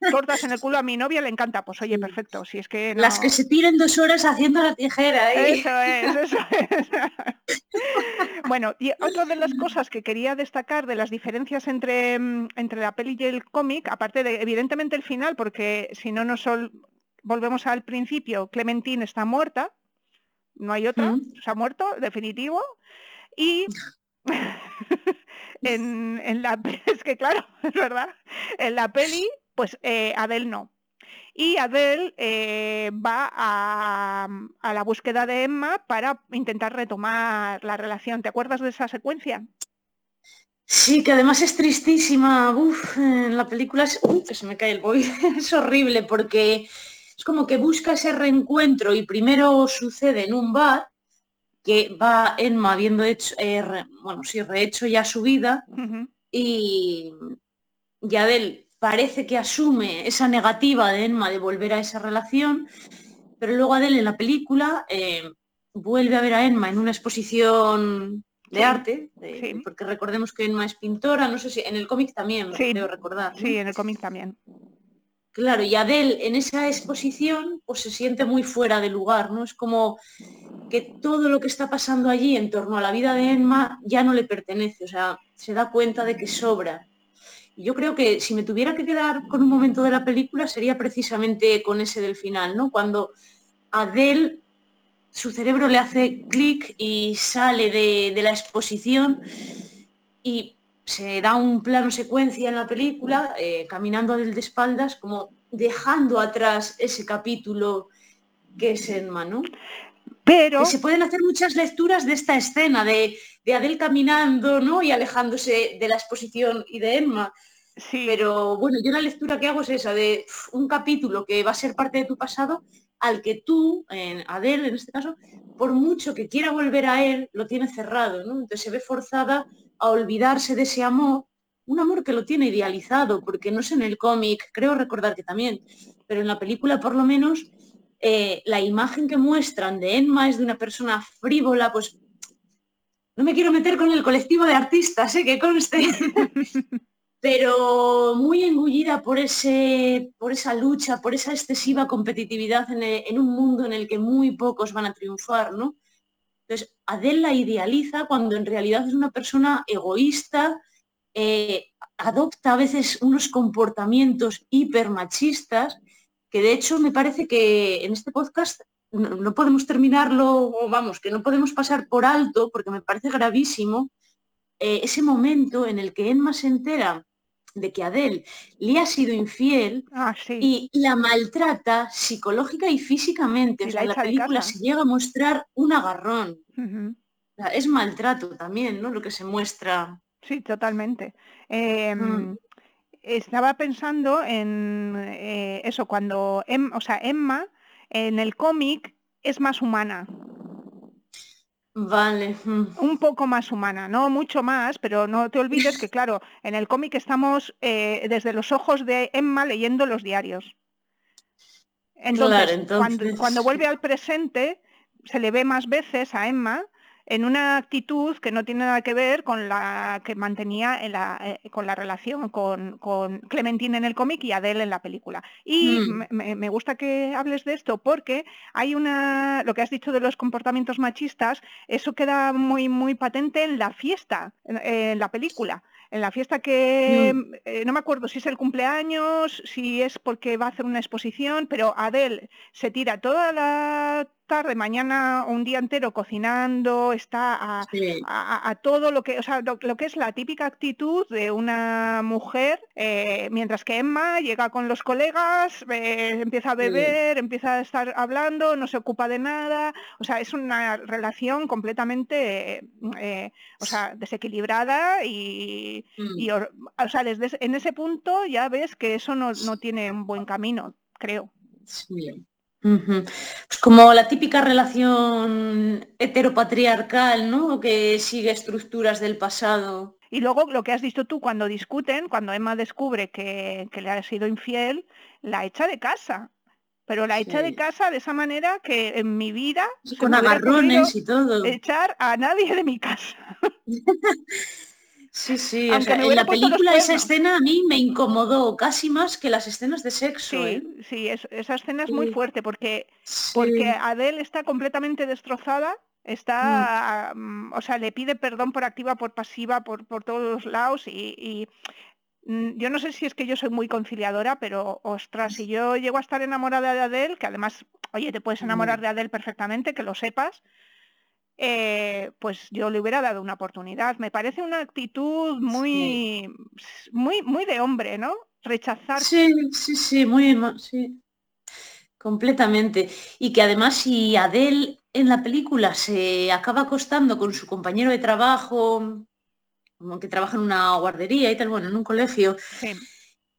tortas en el culo a mi novia, le encanta. Pues oye, perfecto, si es que Las que se tiren dos horas haciendo la tijera. ¿eh? Eso es, eso es. bueno, y otra de las cosas que quería destacar de las diferencias entre, mm, entre la y el cómic, aparte de evidentemente el final, porque si no nos volvemos al principio, Clementine está muerta, no hay otra, se ha muerto, definitivo, y en, la es que claro, es verdad, en la peli, pues eh, Adele no. Y Adele eh, va a, a, la búsqueda de Emma para intentar retomar la relación. ¿Te acuerdas de esa secuencia? Sí, que además es tristísima. Uf, en la película es... que se me cae el boy. es horrible porque es como que busca ese reencuentro y primero sucede en un bar que va Emma habiendo hecho, eh, bueno, sí, rehecho ya su vida y, y Adel parece que asume esa negativa de Emma de volver a esa relación, pero luego Adel en la película eh, vuelve a ver a Emma en una exposición de arte, porque recordemos que Emma es pintora, no sé si en el cómic también, sí. debo recordar. Sí, en el cómic también. Claro, y Adele en esa exposición pues se siente muy fuera de lugar, ¿no? Es como que todo lo que está pasando allí en torno a la vida de Emma ya no le pertenece, o sea, se da cuenta de que sobra. Y yo creo que si me tuviera que quedar con un momento de la película sería precisamente con ese del final, ¿no? Cuando Adele su cerebro le hace clic y sale de, la exposición y se da un plano secuencia en la película, eh, caminando de espaldas, como dejando atrás ese capítulo que es Emma, ¿no? Pero... se pueden hacer muchas lecturas de esta escena, de, de Adele caminando ¿no? y alejándose de la exposición y de Emma. Sí. Pero bueno, yo la lectura que hago es esa, de un capítulo que va a ser parte de tu pasado, al que tú, en Adele en este caso, por mucho que quiera volver a él, lo tiene cerrado, ¿no? Entonces se ve forzada a olvidarse de ese amor, un amor que lo tiene idealizado, porque no sé en el cómic, creo recordar que también, pero en la película por lo menos eh, la imagen que muestran de Emma es de una persona frívola, pues no me quiero meter con el colectivo de artistas, ¿eh? que conste, pero muy engullida por, ese, por esa lucha, por esa excesiva competitividad en, un mundo en el que muy pocos van a triunfar, ¿no? Entonces, Adele la idealiza cuando en realidad es una persona egoísta, eh, adopta a veces unos comportamientos hipermachistas que de hecho me parece que en este podcast no, podemos terminarlo, vamos, que no podemos pasar por alto, porque me parece gravísimo, eh, ese momento en el que Emma se entera de que Adele le ha sido infiel ah, y la maltrata psicológica y físicamente. en la, película se llega a mostrar un agarrón. es maltrato también, ¿no? Lo que se muestra. Sí, totalmente. Em, mm estaba pensando en eh, eso, cuando, em, o sea, Emma en el cómic es más humana. Vale. Mm. Un poco más humana, no mucho más, pero no te olvides que, claro, en el cómic estamos eh, desde los ojos de Emma leyendo los diarios. entonces... cuando, vuelve al presente, se le ve más veces a Emma en una actitud que no tiene nada que ver con la que mantenía eh, con la relación con, Clementine en el cómic y Adele en la película. Y mm. me, gusta que hables de esto porque hay una, lo que has dicho de los comportamientos machistas, eso queda muy, muy patente en la fiesta, en, la película en la fiesta que mm. eh, no me acuerdo si es el cumpleaños, si es porque va a hacer una exposición, pero Adele se tira toda la tarde, mañana un día entero cocinando, está a, todo lo que, o sea, lo, que es la típica actitud de una mujer, eh, mientras que Emma llega con los colegas, eh, empieza a beber, empieza a estar hablando, no se ocupa de nada, o sea, es una relación completamente, eh, o sea, desequilibrada y, mm. o, sea, desde en ese punto ya ves que eso no, no tiene un buen camino, creo. Sí. Pues como la típica relación heteropatriarcal, ¿no? Que sigue estructuras del pasado. Y luego lo que has dicho tú, cuando discuten, cuando Emma descubre que, le ha sido infiel, la echa de casa. Pero la echa de casa de esa manera que en mi vida... Con agarrones y todo. Echar a nadie de mi casa. Sí, sí, en la película esa escena a mí me incomodó casi más que las escenas de sexo. Sí, ¿eh? sí, esa escena es muy fuerte porque, porque Adele está completamente destrozada, está, mm, o sea, le pide perdón por activa, por pasiva, por, por todos los lados y, mm, yo no sé si es que yo soy muy conciliadora, pero ostras, si yo llego a estar enamorada de Adele, que además, oye, te puedes enamorar de Adele perfectamente, que lo sepas, eh, pues yo le hubiera dado una oportunidad. Me parece una actitud muy, muy, muy de hombre, ¿no? Rechazar. Sí, sí, sí, muy, sí, completamente. Y que además si Adele en la película se acaba acostando con su compañero de trabajo, como que trabaja en una guardería y tal, bueno, en un colegio.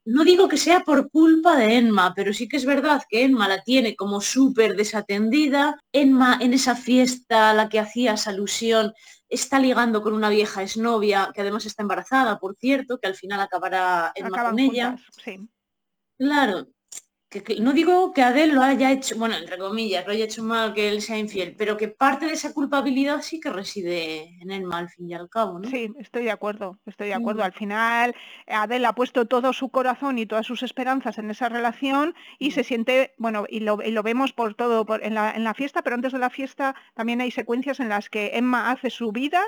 No digo que sea por culpa de Enma, pero sí que es verdad que Enma la tiene como súper desatendida. Enma en esa fiesta a la que hacías alusión está ligando con una vieja exnovia que además está embarazada, por cierto, que al final acabará Enma con ella. Claro, no digo que Adele lo haya hecho, bueno, entre comillas, lo haya hecho mal, que él sea infiel, pero que parte de esa culpabilidad sí que reside en él, al fin y al cabo, ¿no? Sí, estoy de acuerdo, estoy de acuerdo. Mm. Al final, Adele ha puesto todo su corazón y todas sus esperanzas en esa relación y se mm. siente, bueno, y lo, vemos por todo en, la, en la fiesta, pero antes de la fiesta también hay secuencias en las que Emma hace su vida,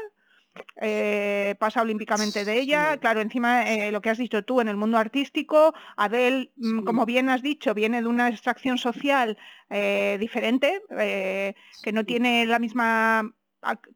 eh, pasa olímpicamente de ella. Claro, encima eh, lo que has dicho tú en el mundo artístico, Adele, mm, como bien has dicho, viene de una extracción social eh, diferente, que no tiene la misma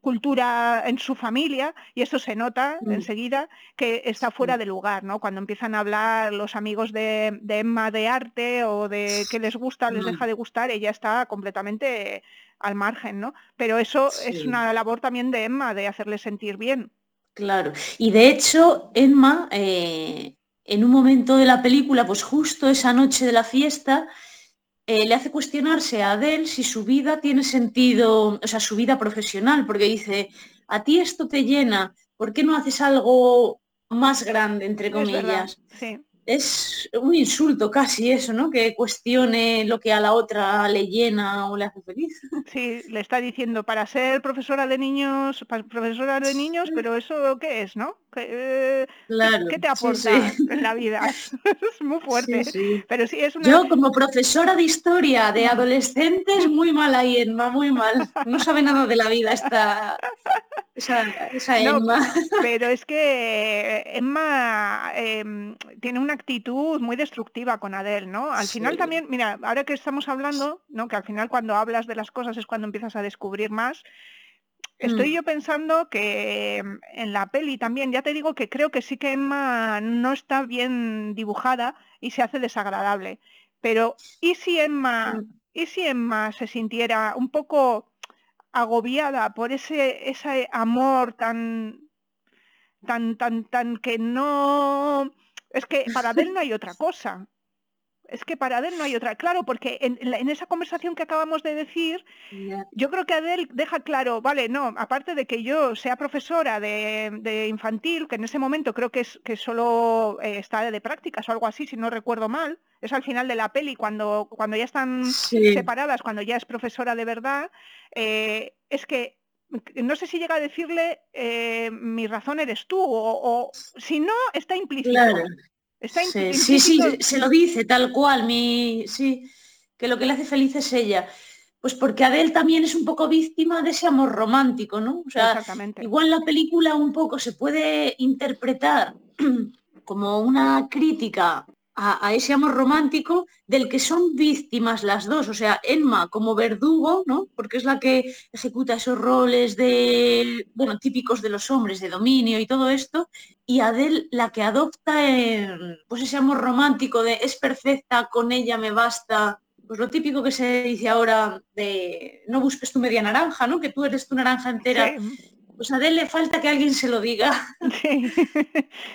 cultura en su familia y eso se nota Mm. enseguida que está fuera de lugar, ¿no? Cuando empiezan a hablar los amigos de, de Emma de arte o de qué les gusta, les Mm. deja de gustar, ella está completamente al margen, ¿no? Pero eso es una labor también de Emma, de hacerle sentir bien. Claro. Y de hecho, Emma, eh, en un momento de la película, pues justo esa noche de la fiesta, eh, le hace cuestionarse a Adele si su vida tiene sentido, o sea, su vida profesional, porque dice, a ti esto te llena, ¿por qué no haces algo más grande, entre Es comillas? sí. Es un insulto casi eso, ¿no? Que cuestione lo que a la otra le llena o le hace feliz. Sí, le está diciendo para ser profesora de niños, profesora de niños, pero eso qué es, ¿no? ¿Qué, eh, Claro. qué te aporta sí. en la vida? es muy fuerte. Sí. Pero sí es una. Yo como profesora de historia de adolescentes, muy mal ahí, Emma, muy mal. No sabe nada de la vida esta esa, esa No, Emma. Pero es que Emma em, tiene una actitud muy destructiva con Adele, ¿no? Al final también, mira, ahora que estamos hablando, ¿no? Que al final cuando hablas de las cosas es cuando empiezas a descubrir más. Estoy Mm. yo pensando que em, en la peli también, ya te digo que creo que sí que Emma no está bien dibujada y se hace desagradable. Pero, ¿y si Emma, Mm. y si Emma se sintiera un poco agobiada por ese, ese amor tan, tan, tan, tan que no. Es que para Adele no hay otra cosa. Es que para Adele no hay otra. Claro, porque en, esa conversación que acabamos de decir, yo creo que Adele deja claro, vale, no, aparte de que yo sea profesora de, de infantil, que en ese momento creo que es que solo eh, está de prácticas o algo así, si no recuerdo mal, es al final de la peli cuando, cuando ya están Sí. separadas, cuando ya es profesora de verdad, eh, es que no sé si llega a decirle eh, mi razón eres tú o, o si no está implícito. Claro. Está Sí, sí, sí, se lo dice tal cual, mi, sí, que lo que le hace feliz es ella. Pues porque Adele también es un poco víctima de ese amor romántico, ¿no? O sea, Exactamente. igual la película un poco se puede interpretar como una crítica a, ese amor romántico del que son víctimas las dos. O sea, Emma como verdugo, ¿no? Porque es la que ejecuta esos roles de, bueno, típicos de los hombres, de dominio y todo esto, y Adele la que adopta eh, pues ese amor romántico de es perfecta, con ella me basta. Pues lo típico que se dice ahora de no busques tu media naranja, ¿no? Que tú eres tu naranja entera. Pues a le falta que alguien se lo diga. Sí.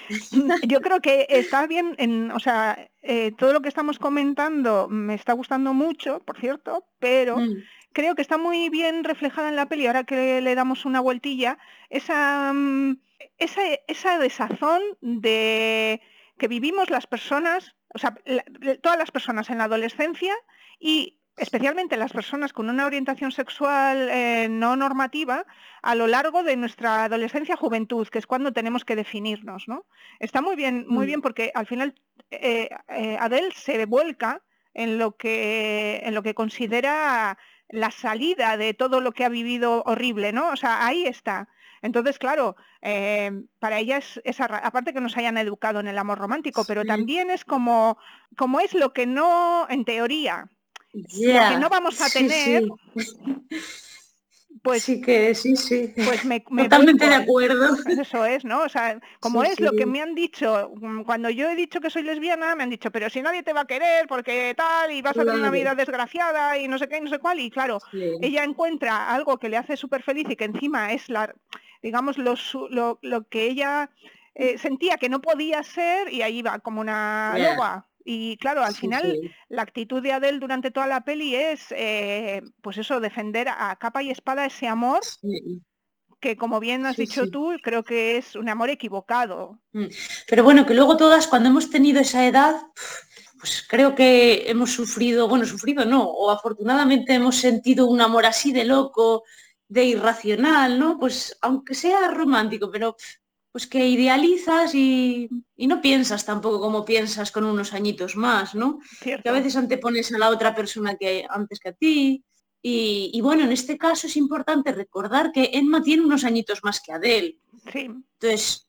Yo creo que está bien, en, o sea, eh, todo lo que estamos comentando me está gustando mucho, por cierto, pero Mm, creo que está muy bien reflejada en la peli, ahora que le damos una vueltilla, esa, mm, esa, esa desazón de que vivimos las personas, o sea, la- todas las personas en la adolescencia y especialmente las personas con una orientación sexual eh, no normativa a lo largo de nuestra adolescencia juventud, que es cuando tenemos que definirnos, ¿no? Está muy bien, muy Mm. bien porque al final eh, eh, Adele se vuelca en lo que en lo que considera la salida de todo lo que ha vivido horrible, ¿no? O sea, ahí está. Entonces, claro, eh, para ella es, es aparte que nos hayan educado en el amor romántico, pero Sí. también es como, como es lo que no, en teoría, ya, lo que no vamos a sí, tener, sí. pues, sí que sí, sí. pues me, me Totalmente de acuerdo. Eso es, ¿no? O sea, como Sí, es lo que me han dicho, mm, cuando yo he dicho que soy lesbiana, me han dicho, pero si nadie te va a querer, porque tal, y vas a tener una vida desgraciada, y no sé qué, y no sé cuál, y claro, ella encuentra algo que le hace súper feliz y que encima es la, digamos, lo, su- lo, lo que ella eh, sentía que no podía ser, y ahí va como una loba. Y claro, al Sí, final sí. la actitud de Adele durante toda la peli es, eh, pues eso, defender a capa y espada ese amor Sí. que como bien has dicho tú, creo que es un amor equivocado. Mm. Pero bueno, que luego todas cuando hemos tenido esa edad, pues creo que hemos sufrido, bueno, sufrido no, o afortunadamente hemos sentido un amor así de loco, de irracional, ¿no? Pues aunque sea romántico, pero pues que idealizas y, y no piensas tampoco como piensas con unos añitos más, ¿no? que a veces antepones a la otra persona que antes que a ti. Y, y bueno, en este caso es importante recordar que Emma tiene unos añitos más que Adele. Sí, Entonces,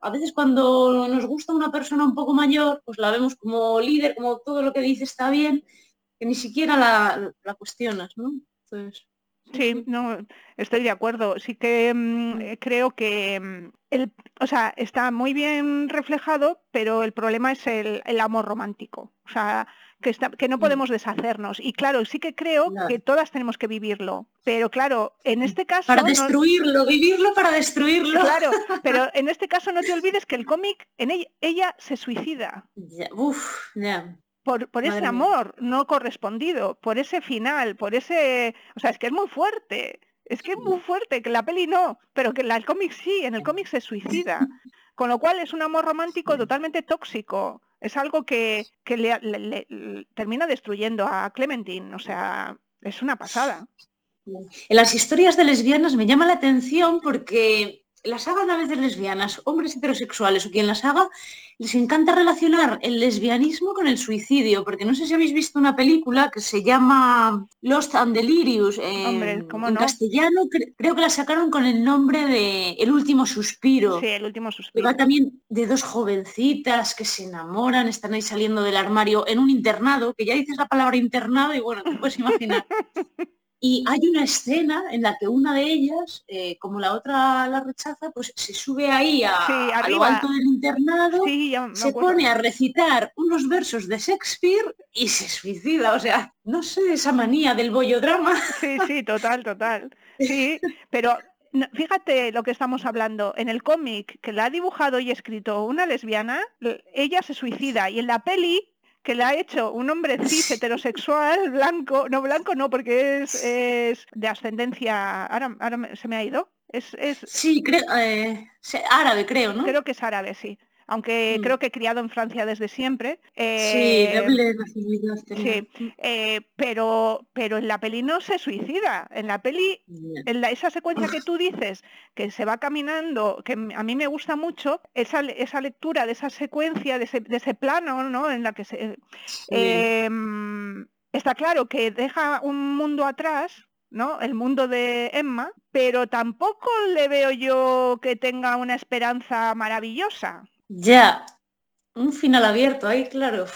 a veces cuando nos gusta una persona un poco mayor, pues la vemos como líder, como todo lo que dice está bien, que ni siquiera la, la cuestionas, ¿no? Entonces, Sí, no, estoy de acuerdo. Sí que mm, eh, creo que mm, el, o sea, está muy bien reflejado, pero el problema es el, el amor romántico. O sea, que, está, que no podemos deshacernos. Y claro, sí que creo que todas tenemos que vivirlo. Pero claro, en este caso... Para destruirlo, vivirlo para destruirlo. Claro, pero en este caso no te olvides que el cómic, en ella, ella se suicida. uf, ya por, ese amor no correspondido, por ese final, por ese... O sea, es que es muy fuerte. Es que es muy fuerte, que la peli no, pero que el cómic sí, en el cómic se suicida. Con lo cual es un amor romántico totalmente tóxico. Es algo que, le, termina destruyendo a Clementine. O sea, es una pasada. En las historias de lesbianas me llama la atención porque las hagan a veces lesbianas, hombres heterosexuales o quien las haga, les encanta relacionar el lesbianismo con el suicidio, porque no sé si habéis visto una película que se llama Lost and Delirious, en castellano creo que la sacaron con el nombre de El último suspiro. Sí, el último suspiro. Va también de dos jovencitas que se enamoran, están ahí saliendo del armario en un internado, que ya dices la palabra internado y bueno, te puedes imaginar. Y hay una escena en la que una de ellas, eh, como la otra la rechaza, pues se sube ahí a, lo alto del internado, se pone a recitar unos versos de Shakespeare y se suicida. O sea, no sé, esa manía del bollodrama. Sí, sí, total, total. Sí, pero fíjate lo que estamos hablando. En el cómic que la ha dibujado y escrito una lesbiana, ella se suicida y en la peli que le ha hecho un hombre cis heterosexual, blanco, no blanco no, porque es, es de ascendencia, ahora, ahora se me ha ido. Es, es... Sí, creo, eh, árabe creo, ¿no? Creo que es árabe, sí aunque mm. creo que he criado en Francia desde siempre. sí, eh, doble nacionalidad. Sí, eh, pero, pero en la peli no se suicida. En la peli, en esa secuencia que tú dices, que se va caminando, que a mí me gusta mucho, esa, esa lectura de esa secuencia, de ese, plano, ¿no? En la que se... Em, está claro que deja un mundo atrás ¿no? El mundo de Emma, pero tampoco le veo yo que tenga una esperanza maravillosa. Ya, un final abierto ahí, claro.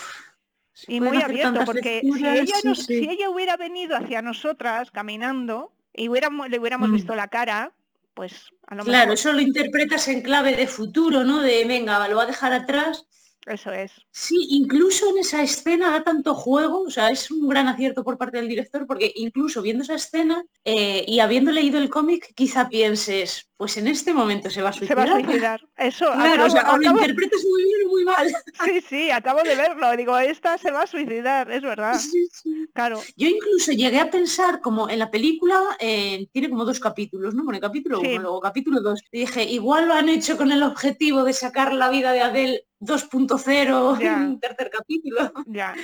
y muy abierto, porque si ella, si ella, hubiera venido hacia nosotras caminando y hubiéramos, le hubiéramos mm. visto la cara, pues a lo Claro, eso lo interpretas en clave de futuro, ¿no? De venga, lo va a dejar atrás eso es. Sí, incluso en esa escena da tanto juego, o sea, es un gran acierto por parte del director, porque incluso viendo esa escena eh, y habiendo leído el cómic, quizá pienses, pues en este momento se va a suicidar. Se va a suicidar. Eso. Claro, o, sea, lo interpretas muy bien o muy mal. Sí, sí, acabo de verlo. Digo, esta se va a suicidar, es verdad. Sí, sí. Claro. Yo incluso llegué a pensar, como en la película eh, tiene como dos capítulos, ¿no? Bueno, capítulo 1, luego capítulo 2. dije, igual lo han hecho con el objetivo de sacar la vida de Adele 2.0 en un tercer capítulo. Ya.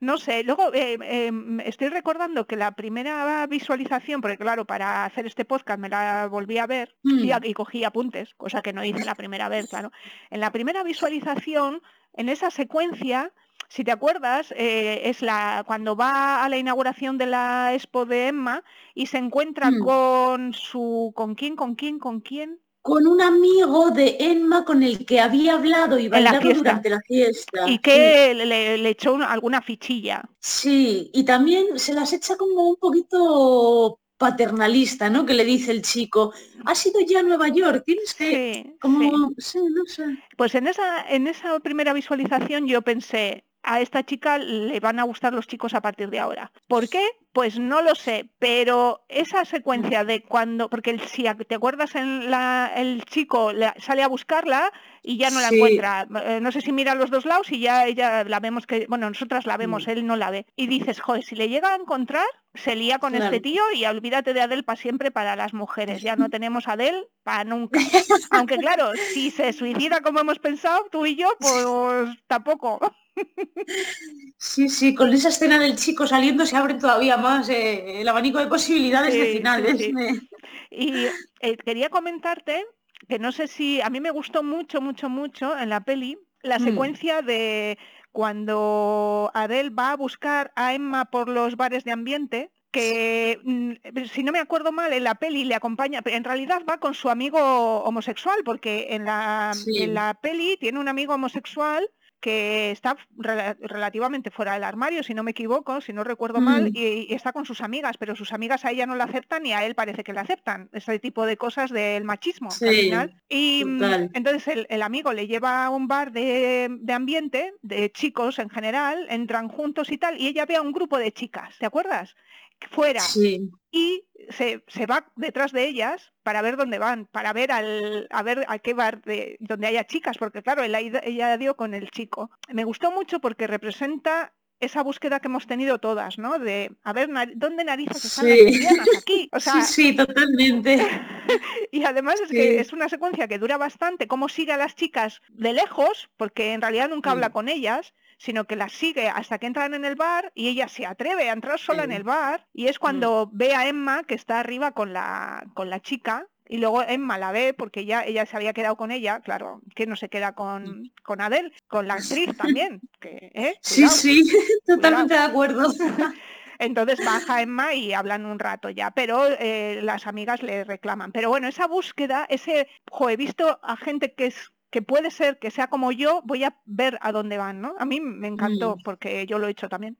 No sé, luego eh, em, estoy recordando que la primera visualización, porque claro, para hacer este podcast me la volví a ver mm. y, cogí apuntes, cosa que no hice la primera vez, claro. En la primera visualización, en esa secuencia, si te acuerdas, eh, es la cuando va a la inauguración de la expo de Emma y se encuentra mm. con su ¿con quién? ¿Con quién? ¿Con quién? Con un amigo de Emma con el que había hablado y bailado durante la fiesta. Y que le, echó alguna fichilla. Sí, y también se las echa como un poquito paternalista, ¿no? Que le dice el chico, has ido ya a Nueva York, tienes que... como... Sí. no sé. Pues en esa, en esa primera visualización yo pensé, a esta chica le van a gustar los chicos a partir de ahora. ¿Por qué? Pues no lo sé, pero esa secuencia de cuando, porque si te acuerdas, en la, el chico sale a buscarla y ya no la encuentra. Eh, no sé si mira a los dos lados y ya ella la vemos que, bueno, nosotras la vemos, él no la ve. Y dices, joder, si le llega a encontrar, se lía con este tío y olvídate de Adel para siempre para las mujeres. Ya no tenemos a Adel para nunca. Aunque claro, si se suicida como hemos pensado, tú y yo, pues tampoco. Sí, sí, con esa escena del chico saliendo se abre todavía más eh, el abanico de posibilidades de finales. Y eh, quería comentarte que no sé si a mí me gustó mucho, mucho, mucho en la peli la mm. secuencia de cuando Adele va a buscar a Emma por los bares de ambiente que mm, si no me acuerdo mal en la peli le acompaña, en realidad va con su amigo homosexual, porque en la, en la peli tiene un amigo homosexual que está relativamente fuera del armario, si no me equivoco, si no recuerdo mal, y, está con sus amigas, pero sus amigas a ella no la aceptan y a él parece que la aceptan. Ese tipo de cosas del machismo al final. Y mm, entonces el, amigo le lleva a un bar de, ambiente, de chicos en general, entran juntos y tal, y ella ve a un grupo de chicas, ¿te acuerdas? Fuera. Y se, va detrás de ellas para ver dónde van, para ver al, a ver a qué bar de, donde haya chicas, porque claro, ella, ella dio con el chico. Me gustó mucho porque representa esa búsqueda que hemos tenido todas, ¿no? De a ver dónde narices están sí. las aquí. sí, sí, totalmente. y además es que es una secuencia que dura bastante, cómo sigue a las chicas de lejos, porque en realidad nunca habla con ellas, sino que las sigue hasta que entran en el bar y ella se atreve a entrar sola en el bar y es cuando mm. ve a Emma que está arriba con la, con la chica y luego Emma la ve porque ya ella se había quedado con ella, claro, que no se queda con, mm. con Adele, con la actriz también. Que, ¿eh? Sí, sí, totalmente de acuerdo. Entonces baja Emma y hablan un rato ya, pero eh, las amigas le reclaman. Pero bueno, esa búsqueda, ese, jo, he visto a gente que es que puede ser que sea como yo, voy a ver a dónde van, ¿no? A mí me encantó mm. porque yo lo he hecho también.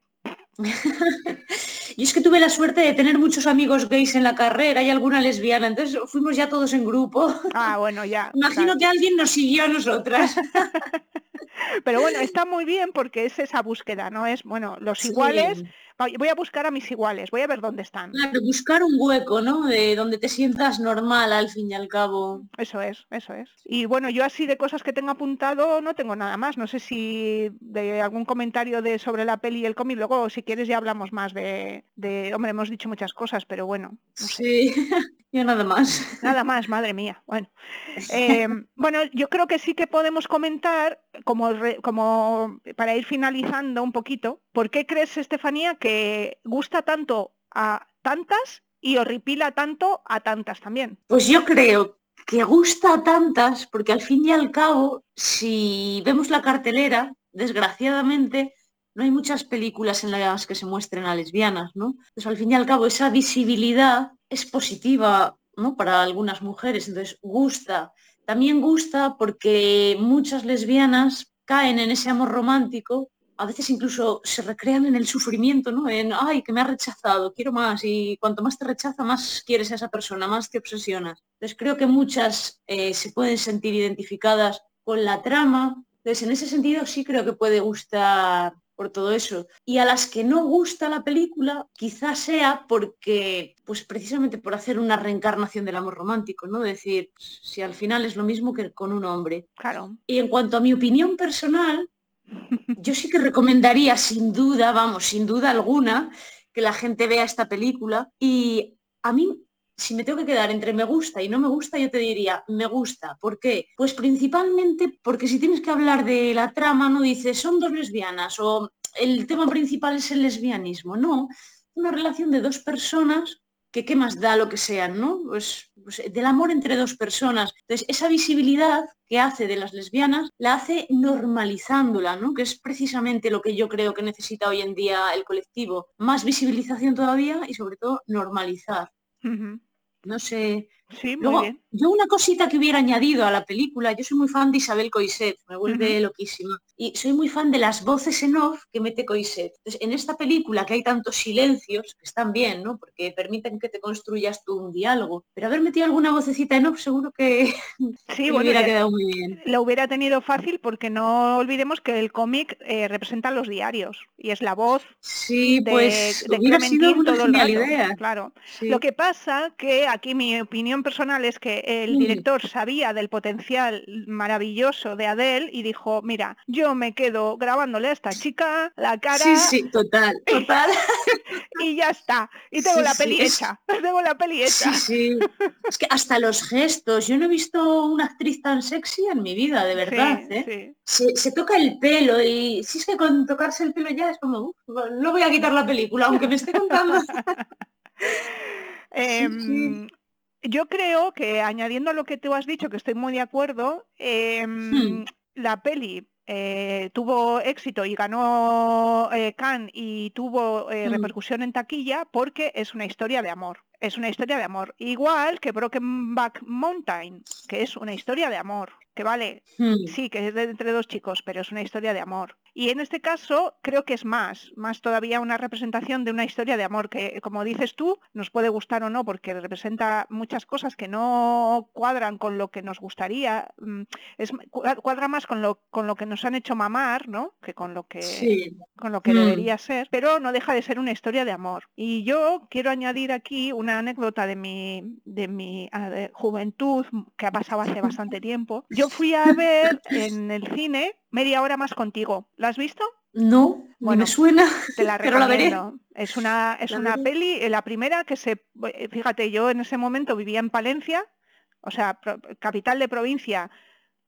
y es que tuve la suerte de tener muchos amigos gays en la carrera y alguna lesbiana, entonces fuimos ya todos en grupo. Ah, bueno, ya. Imagino que alguien nos siguió a nosotras. Pero bueno, está muy bien porque es esa búsqueda, ¿no? Es, bueno, los iguales voy a buscar a mis iguales, voy a ver dónde están. Claro, buscar un hueco, ¿no? De donde te sientas normal al fin y al cabo. Eso es, eso es. Y bueno, yo así de cosas que tengo apuntado no tengo nada más. No sé si de algún comentario de sobre la peli y el cómic, luego si quieres ya hablamos más de, de hombre, hemos dicho muchas cosas, pero bueno. Sí. Yo nada más. Nada más, madre mía. Bueno, em, bueno, yo creo que sí que podemos comentar, como, como para ir finalizando un poquito, ¿por qué crees, Estefanía, que gusta tanto a tantas y horripila tanto a tantas también? Pues yo creo que gusta a tantas porque al fin y al cabo, si vemos la cartelera, desgraciadamente, no hay muchas películas en las que se muestren a lesbianas, ¿no? Entonces, al fin y al cabo, esa visibilidad es positiva, ¿no? Para algunas mujeres, entonces gusta. También gusta porque muchas lesbianas caen en ese amor romántico, a veces incluso se recrean en el sufrimiento, ¿no? En, ay, que me ha rechazado, quiero más, y cuanto más te rechaza, más quieres a esa persona, más te obsesionas. Entonces creo que muchas eh, se pueden sentir identificadas con la trama, entonces en ese sentido sí creo que puede gustar por todo eso. Y a las que no gusta la película, quizás sea porque, pues precisamente por hacer una reencarnación del amor romántico, ¿no? Decir, si al final es lo mismo que con un hombre. Claro. Y en cuanto a mi opinión personal, yo sí que recomendaría, sin duda, vamos, sin duda alguna, que la gente vea esta película. Y a mí si me tengo que quedar entre me gusta y no me gusta, yo te diría, me gusta. ¿Por qué? Pues principalmente porque si tienes que hablar de la trama, no dices, son dos lesbianas o el tema principal es el lesbianismo. No, una relación de dos personas que qué más da lo que sean, ¿no? Pues, pues, del amor entre dos personas. Entonces, esa visibilidad que hace de las lesbianas la hace normalizándola, ¿no? Que es precisamente lo que yo creo que necesita hoy en día el colectivo. Más visibilización todavía y sobre todo normalizar. No sé. Sí, muy bien. Yo una cosita que hubiera añadido a la película, yo soy muy fan de Isabel Coiset, me vuelve loquísima. Y soy muy fan de las voces en off que mete Coiset. Entonces, en esta película que hay tantos silencios, que están bien, ¿no? Porque permiten que te construyas tú un diálogo. Pero haber metido alguna vocecita en off seguro que, sí, hubiera quedado muy bien. Lo hubiera tenido fácil porque no olvidemos que el cómic eh, representa los diarios y es la voz sí, de, pues, de hubiera sido una genial idea. Claro. Lo que pasa que aquí mi opinión personal es que el director sabía del potencial maravilloso de Adele y dijo, mira, yo me quedo grabándole a esta chica la cara. Sí, sí, total, total. y ya está. Y tengo la peli hecha. Tengo la peli hecha. Sí, sí. Es que hasta los gestos. Yo no he visto una actriz tan sexy en mi vida, de verdad. ¿eh? Se, toca el pelo y si es que con tocarse el pelo ya es como, no voy a quitar la película, aunque me esté contando. Em, yo creo que añadiendo a lo que tú has dicho, que estoy muy de acuerdo, em, hmm. la peli eh, tuvo éxito y ganó eh, Cannes y tuvo eh, hmm. repercusión en taquilla porque es una historia de amor. Es una historia de amor. Igual que Broken Back Mountain, que es una historia de amor. Que vale, hmm. sí, que es de entre dos chicos, pero es una historia de amor. Y en este caso creo que es más, más todavía una representación de una historia de amor que, como dices tú, nos puede gustar o no, porque representa muchas cosas que no cuadran con lo que nos gustaría, mm, es, cuadra más con lo, con lo que nos han hecho mamar, ¿no? Que con lo que, con lo que mm. debería ser, pero no deja de ser una historia de amor. Y yo quiero añadir aquí una anécdota de mi, de mi juventud que ha pasado hace bastante tiempo. Yo fui a ver en el cine media hora más contigo. ¿La has visto? No, bueno, me suena, te la pero la veré. Es una, es una peli, eh, la primera que se, eh, fíjate, yo en ese momento vivía en Palencia, o sea, capital de provincia,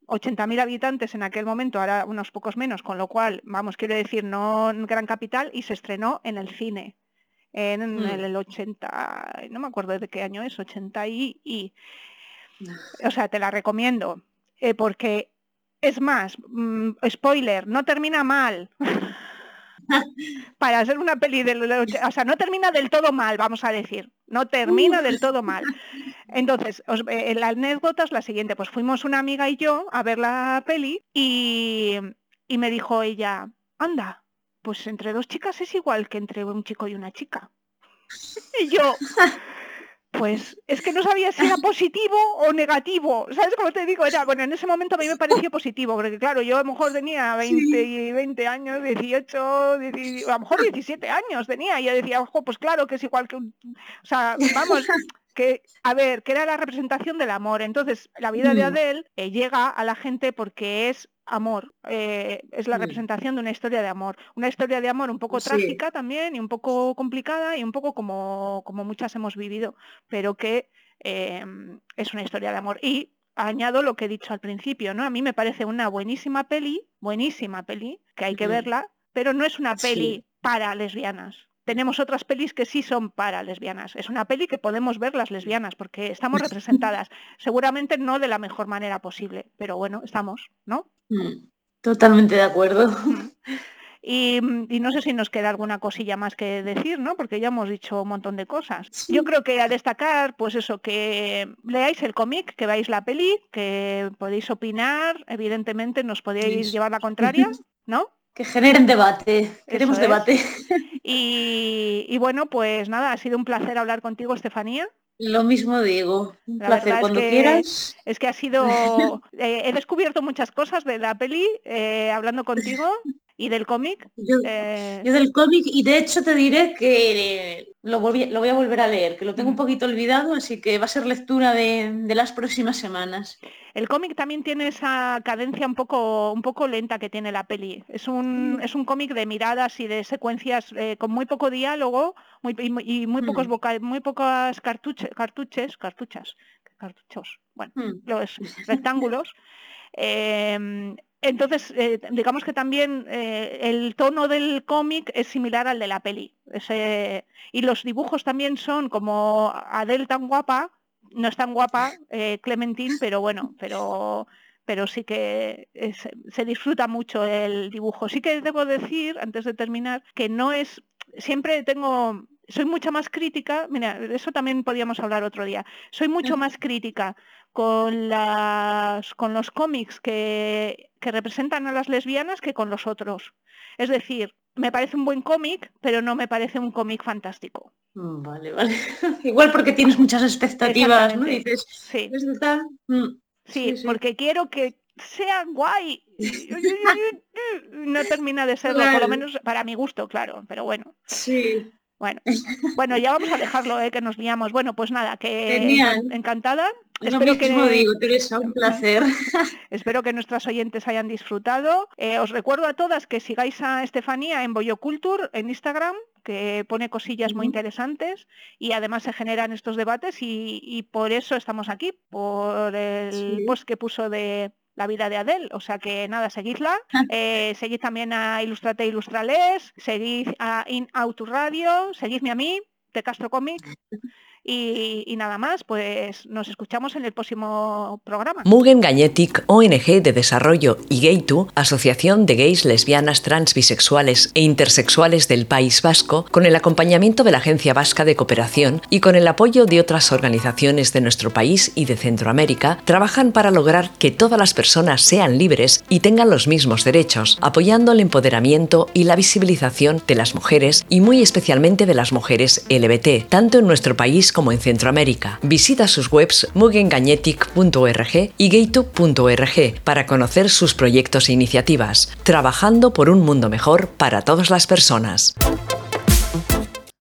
80.000 habitantes en aquel momento, ahora unos pocos menos, con lo cual, vamos, quiero decir, no gran capital, y se estrenó en el cine, en, mm. el 80, no me acuerdo de qué año es, 80 y... y o sea, te la recomiendo, eh, porque es más, mm, spoiler, no termina mal. Para ser una peli del... O sea, no termina del todo mal, vamos a decir. No termina del todo mal. Entonces, eh, la anécdota es la siguiente. Pues fuimos una amiga y yo a ver la peli y me dijo ella, anda, pues entre dos chicas es igual que entre un chico y una chica. Y yo, pues es que no sabía si era positivo o negativo. ¿Sabes cómo te digo? Era, bueno, en ese momento a mí me pareció positivo, porque claro, yo a lo mejor tenía 20, 20 años, 18, a lo mejor 17 años tenía, y yo decía, ojo, pues claro que es igual que un... O sea, vamos, que, a ver, que era la representación del amor. Entonces, la vida de mm. Adele eh, llega a la gente porque es amor, eh, es la representación de una historia de amor. Una historia de amor un poco trágica también y un poco complicada y un poco como, como muchas hemos vivido, pero que em, es una historia de amor. Y añado lo que he dicho al principio, ¿no? A mí me parece una buenísima peli, buenísima peli, que hay que verla, pero no es una peli para lesbianas tenemos otras pelis que sí son para lesbianas. Es una peli que podemos ver las lesbianas porque estamos representadas. Seguramente no de la mejor manera posible, pero bueno, estamos, ¿no? Mm, totalmente de acuerdo. Mm. Y, no sé si nos queda alguna cosilla más que decir, ¿no? Porque ya hemos dicho un montón de cosas. Yo creo que a destacar, pues eso, que leáis el cómic, que veáis la peli, que podéis opinar, evidentemente nos podéis llevar la contraria, ¿no? Que generen debate, queremos debate. Y, bueno, pues nada, ha sido un placer hablar contigo, Estefanía. Lo mismo digo, un placer cuando quieras. Es que ha sido, eh, he descubierto muchas cosas de la peli eh, hablando contigo ¿Y del cómic? Eh, yo, del cómic, y de hecho te diré que lo, lo, voy a volver a leer, que lo tengo un poquito olvidado, así que va a ser lectura de, las próximas semanas. El cómic también tiene esa cadencia un poco, un poco lenta que tiene la peli. Es un, mm. es un cómic de miradas y de secuencias eh, con muy poco diálogo muy, y, muy pocos mm. muy pocas cartuches, cartuches, cartuchas, cartuchos, bueno, mm. los rectángulos. Em, entonces, eh, digamos que también eh, el tono del cómic es similar al de la peli. y los dibujos también son como Adele tan guapa, no es tan guapa eh, Clementine, pero bueno, pero, pero sí que se disfruta mucho el dibujo. Sí que debo decir, antes de terminar, que no es, siempre tengo soy mucho más crítica, mira, de eso también podíamos hablar otro día, soy mucho más crítica con, las, con los cómics que, que representan a las lesbianas que con los otros. Es decir, me parece un buen cómic, pero no me parece un cómic fantástico. Mm, vale, vale. Igual porque tienes muchas expectativas, ¿no? Dices, sí. Mm, sí, porque quiero que sea guay. no termina de serlo, por lo menos para mi gusto, claro, pero bueno. Sí. Bueno, bueno, ya vamos a dejarlo, ¿eh? que nos liamos. Bueno, pues nada, que encantada. Espero que digo, Teresa, un placer. Espero que nuestras oyentes hayan disfrutado. Eh, os recuerdo a todas que sigáis a Estefanía en Boyoculture en Instagram, que pone cosillas muy interesantes y además se generan estos debates y, por eso estamos aquí, por el post que puso de la vida de Adele. O sea que nada, seguidla. Eh, seguid también a Ilustrate Ilustrales, seguid a In Auto Radio, seguidme a mí de Castro Comic. Y, nada más, pues nos escuchamos en el próximo programa. Mugen Gagnetic, ONG de Desarrollo y Gaytu, Asociación de Gays, Lesbianas, Trans, Bisexuales e Intersexuales del País Vasco, con el acompañamiento de la Agencia Vasca de Cooperación y con el apoyo de otras organizaciones de nuestro país y de Centroamérica, trabajan para lograr que todas las personas sean libres y tengan los mismos derechos, apoyando el empoderamiento y la visibilización de las mujeres y muy especialmente de las mujeres LBT, tanto en nuestro país como en Centroamérica. Visita sus webs mugengagnetic.org y gaytube.org para conocer sus proyectos e iniciativas, trabajando por un mundo mejor para todas las personas.